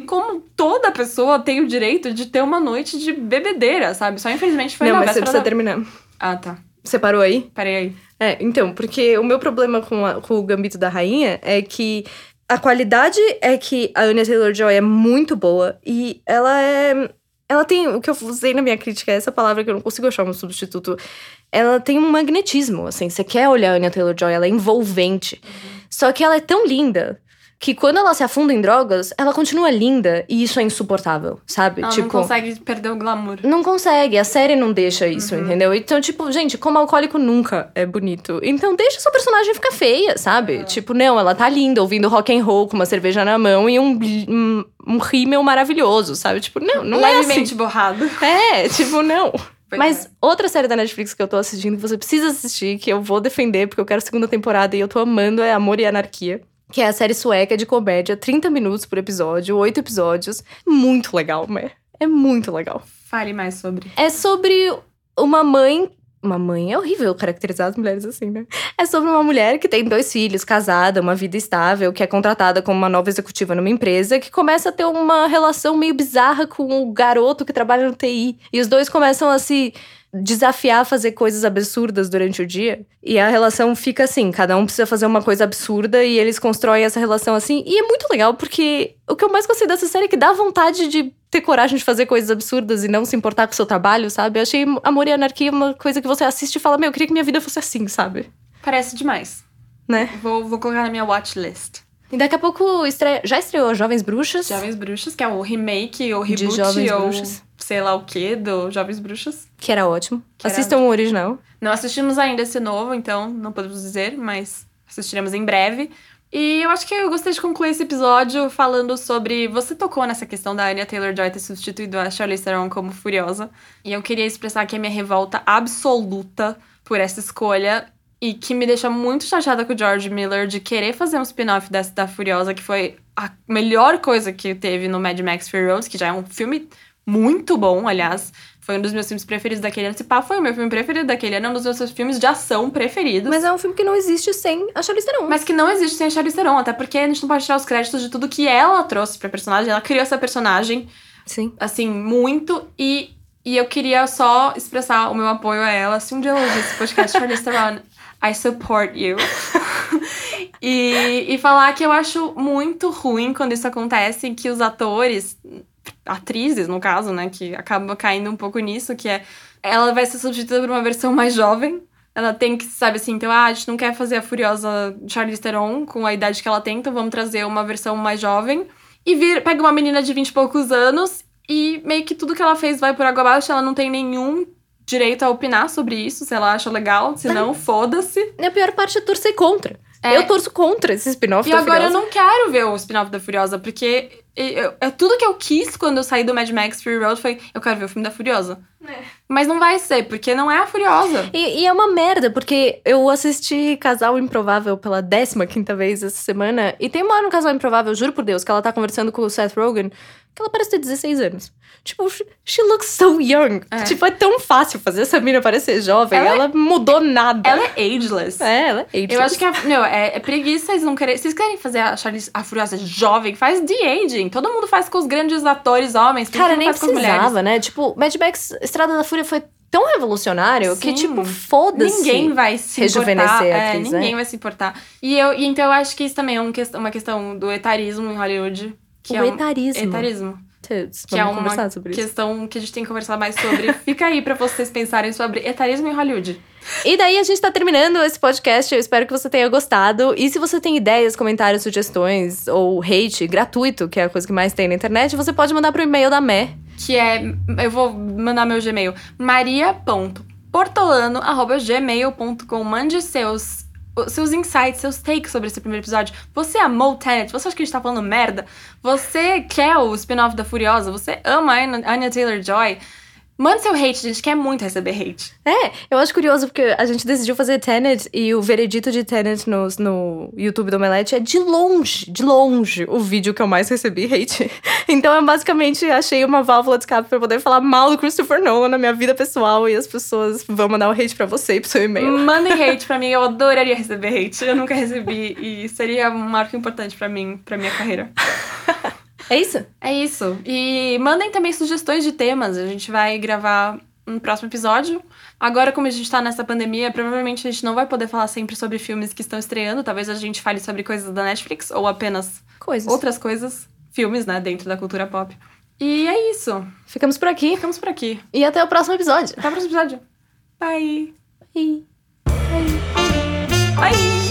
como toda pessoa tem o direito de ter uma noite de bebedeira, sabe? Só infelizmente foi Não, na mas você precisa da... terminar. Ah, tá. Você parou aí? Peraí aí. É, então, porque o meu problema com, a- com o Gambito da Rainha é que a qualidade é que a Anya Taylor-Joy é muito boa e ela é ela tem o que eu usei na minha crítica, é essa palavra que eu não consigo achar um substituto. Ela tem um magnetismo, assim, você quer olhar a Anya Taylor-Joy, ela é envolvente. Só que ela é tão linda que quando ela se afunda em drogas, ela continua linda e isso é insuportável, sabe? Ela tipo, não consegue perder o glamour. não consegue, a série não deixa isso, Uhum. entendeu? Então, tipo, gente, como alcoólico nunca é bonito. Então, deixa sua personagem ficar feia, sabe? Tipo, não, ela tá linda, ouvindo rock and roll com uma cerveja na mão e um, um, um rímel maravilhoso, sabe? Tipo, não, não é assim. Levemente borrado. É, tipo, não. Pois Mas é. outra série da Netflix que eu tô assistindo, que você precisa assistir, que eu vou defender, porque eu quero segunda temporada e eu tô amando, é Amor e Anarquia. Que é a série sueca de comédia, 30 minutos por episódio, 8 episódios. Muito legal, né? É muito legal. Fale mais sobre. É sobre uma mãe. Uma mãe é horrível caracterizar as mulheres assim, né? É sobre uma mulher que tem dois filhos, casada, uma vida estável, que é contratada como uma nova executiva numa empresa, que começa a ter uma relação meio bizarra com o garoto que trabalha no TI. E os dois começam a se desafiar a fazer coisas absurdas durante o dia. E a relação fica assim, cada um precisa fazer uma coisa absurda e eles constroem essa relação assim. E é muito legal porque o que eu mais gostei dessa série é que dá vontade de ter coragem de fazer coisas absurdas e não se importar com o seu trabalho, sabe? Eu achei Amor e Anarquia uma coisa que você assiste e fala, meu, eu queria que minha vida fosse assim, sabe? Parece demais. Né? Vou, vou colocar na minha watchlist. E daqui a pouco estreia... já estreou Jovens Bruxas. Jovens Bruxas, que é o remake ou De reboot Jovens ou Bruxas. Sei lá o que do Jovens Bruxas. Que era ótimo. Que era Assistam o original. Não assistimos ainda esse novo, então não podemos dizer, mas assistiremos em breve. E eu acho que eu gostaria de concluir esse episódio falando sobre. Você tocou nessa questão da Anya Taylor Joy ter substituído a Charlize Theron como Furiosa. E eu queria expressar aqui a minha revolta absoluta por essa escolha. E que me deixa muito chateada com o George Miller de querer fazer um spin-off dessa da Furiosa, que foi a melhor coisa que teve no Mad Max Fury Road, que já é um filme muito bom, aliás. Foi um dos meus filmes preferidos daquele ano. Se pá, foi o meu filme preferido daquele ano, é um dos meus filmes de ação preferidos. Mas é um filme que não existe sem a Charlize Theron. Mas que não existe sem a Charlize Theron, até porque a gente não pode tirar os créditos de tudo que ela trouxe pra personagem. Ela criou essa personagem, Sim. assim, muito. E, e eu queria só expressar o meu apoio a ela. Se um dia ela ouvir esse podcast, Charlize Theron, I support you. e, e falar que eu acho muito ruim quando isso acontece, que os atores, atrizes no caso, né, que acaba caindo um pouco nisso, que é ela vai ser substituída por uma versão mais jovem. Ela tem que, sabe assim, então, ah, a gente não quer fazer a Furiosa Charlize Theron com a idade que ela tem, então vamos trazer uma versão mais jovem. E vir, pega uma menina de 20 e poucos anos e meio que tudo que ela fez vai por água abaixo, ela não tem nenhum direito a opinar sobre isso, se ela acha legal, se não, foda-se. E a pior parte é torcer contra. É. Eu torço contra esse spin-off E agora eu não quero ver o spin-off da Furiosa, porque eu- é tudo que eu quis quando eu saí do Mad Max Fury Road foi eu quero ver o filme da Furiosa. Mas não vai ser, porque não é a Furiosa. E, e é uma merda, porque eu assisti Casal Improvável pela 15 vez essa semana. E tem uma hora no Casal Improvável, juro por Deus, que ela tá conversando com o Seth Rogen, que ela parece ter 16 anos. Tipo, she- looks so young. É. Tipo, é tão fácil fazer essa mina parecer jovem. Ela é- Ela, mudou nada. Ela é ageless. É, ela é Eu acho que, a, meu, é, é preguiça eles não querem. Vocês querem fazer a Charlize a Furiosa jovem? Faz de-aging. Todo mundo faz com os grandes atores homens. que Cara, nem faz precisava, né? Tipo, Mad Max Estrada da Fúria foi tão revolucionário que, Sim. tipo, foda-se. Ninguém vai se rejuvenescer é, atriz, ninguém né? vai se importar. E, eu, e então eu acho que isso também é um uma questão do etarismo em Hollywood. Que O é um, etarismo. etarismo. Que é vamos uma conversar sobre isso. questão que a gente tem que conversar mais sobre. Fica aí pra vocês pensarem sobre etarismo em Hollywood. E daí a gente tá terminando esse podcast. Eu espero que você tenha gostado. E se você tem ideias, comentários, sugestões ou hate gratuito, que é a coisa que mais tem na internet, você pode mandar pro e-mail da Mé. Que é. Eu vou mandar meu Gmail. maria.portolano.gmail.com. Mande seus. Seus insights, seus takes sobre esse primeiro episódio. Você amou Tenet? Você acha que a gente tá falando merda? Você quer o spin-off da Furiosa? Você ama a Anya- Taylor-Joy? Mande seu hate, a gente quer muito receber hate. É, eu acho curioso porque a gente decidiu fazer Tenet e o veredito de Tenet no, no YouTube do Omelete é de longe, de longe, o vídeo que eu mais recebi hate. Então eu basicamente achei uma válvula de escape pra poder falar mal do Christopher Nolan na minha vida pessoal e as pessoas vão mandar o hate pra você e pro seu e-mail. Mandem hate pra mim, eu adoraria receber hate. Eu nunca recebi e seria um marco importante pra mim, pra minha carreira. É isso? É isso. E mandem também sugestões de temas. A gente vai gravar no próximo episódio. Agora, como a gente tá nessa pandemia, provavelmente a gente não vai poder falar sempre sobre filmes que estão estreando. Talvez a gente fale sobre coisas da Netflix ou apenas Coisas. outras coisas, filmes, né, dentro da cultura pop. E é isso. Ficamos por aqui. Ficamos por aqui. E até o próximo episódio. Até o próximo episódio. Bye. Bye. Bye.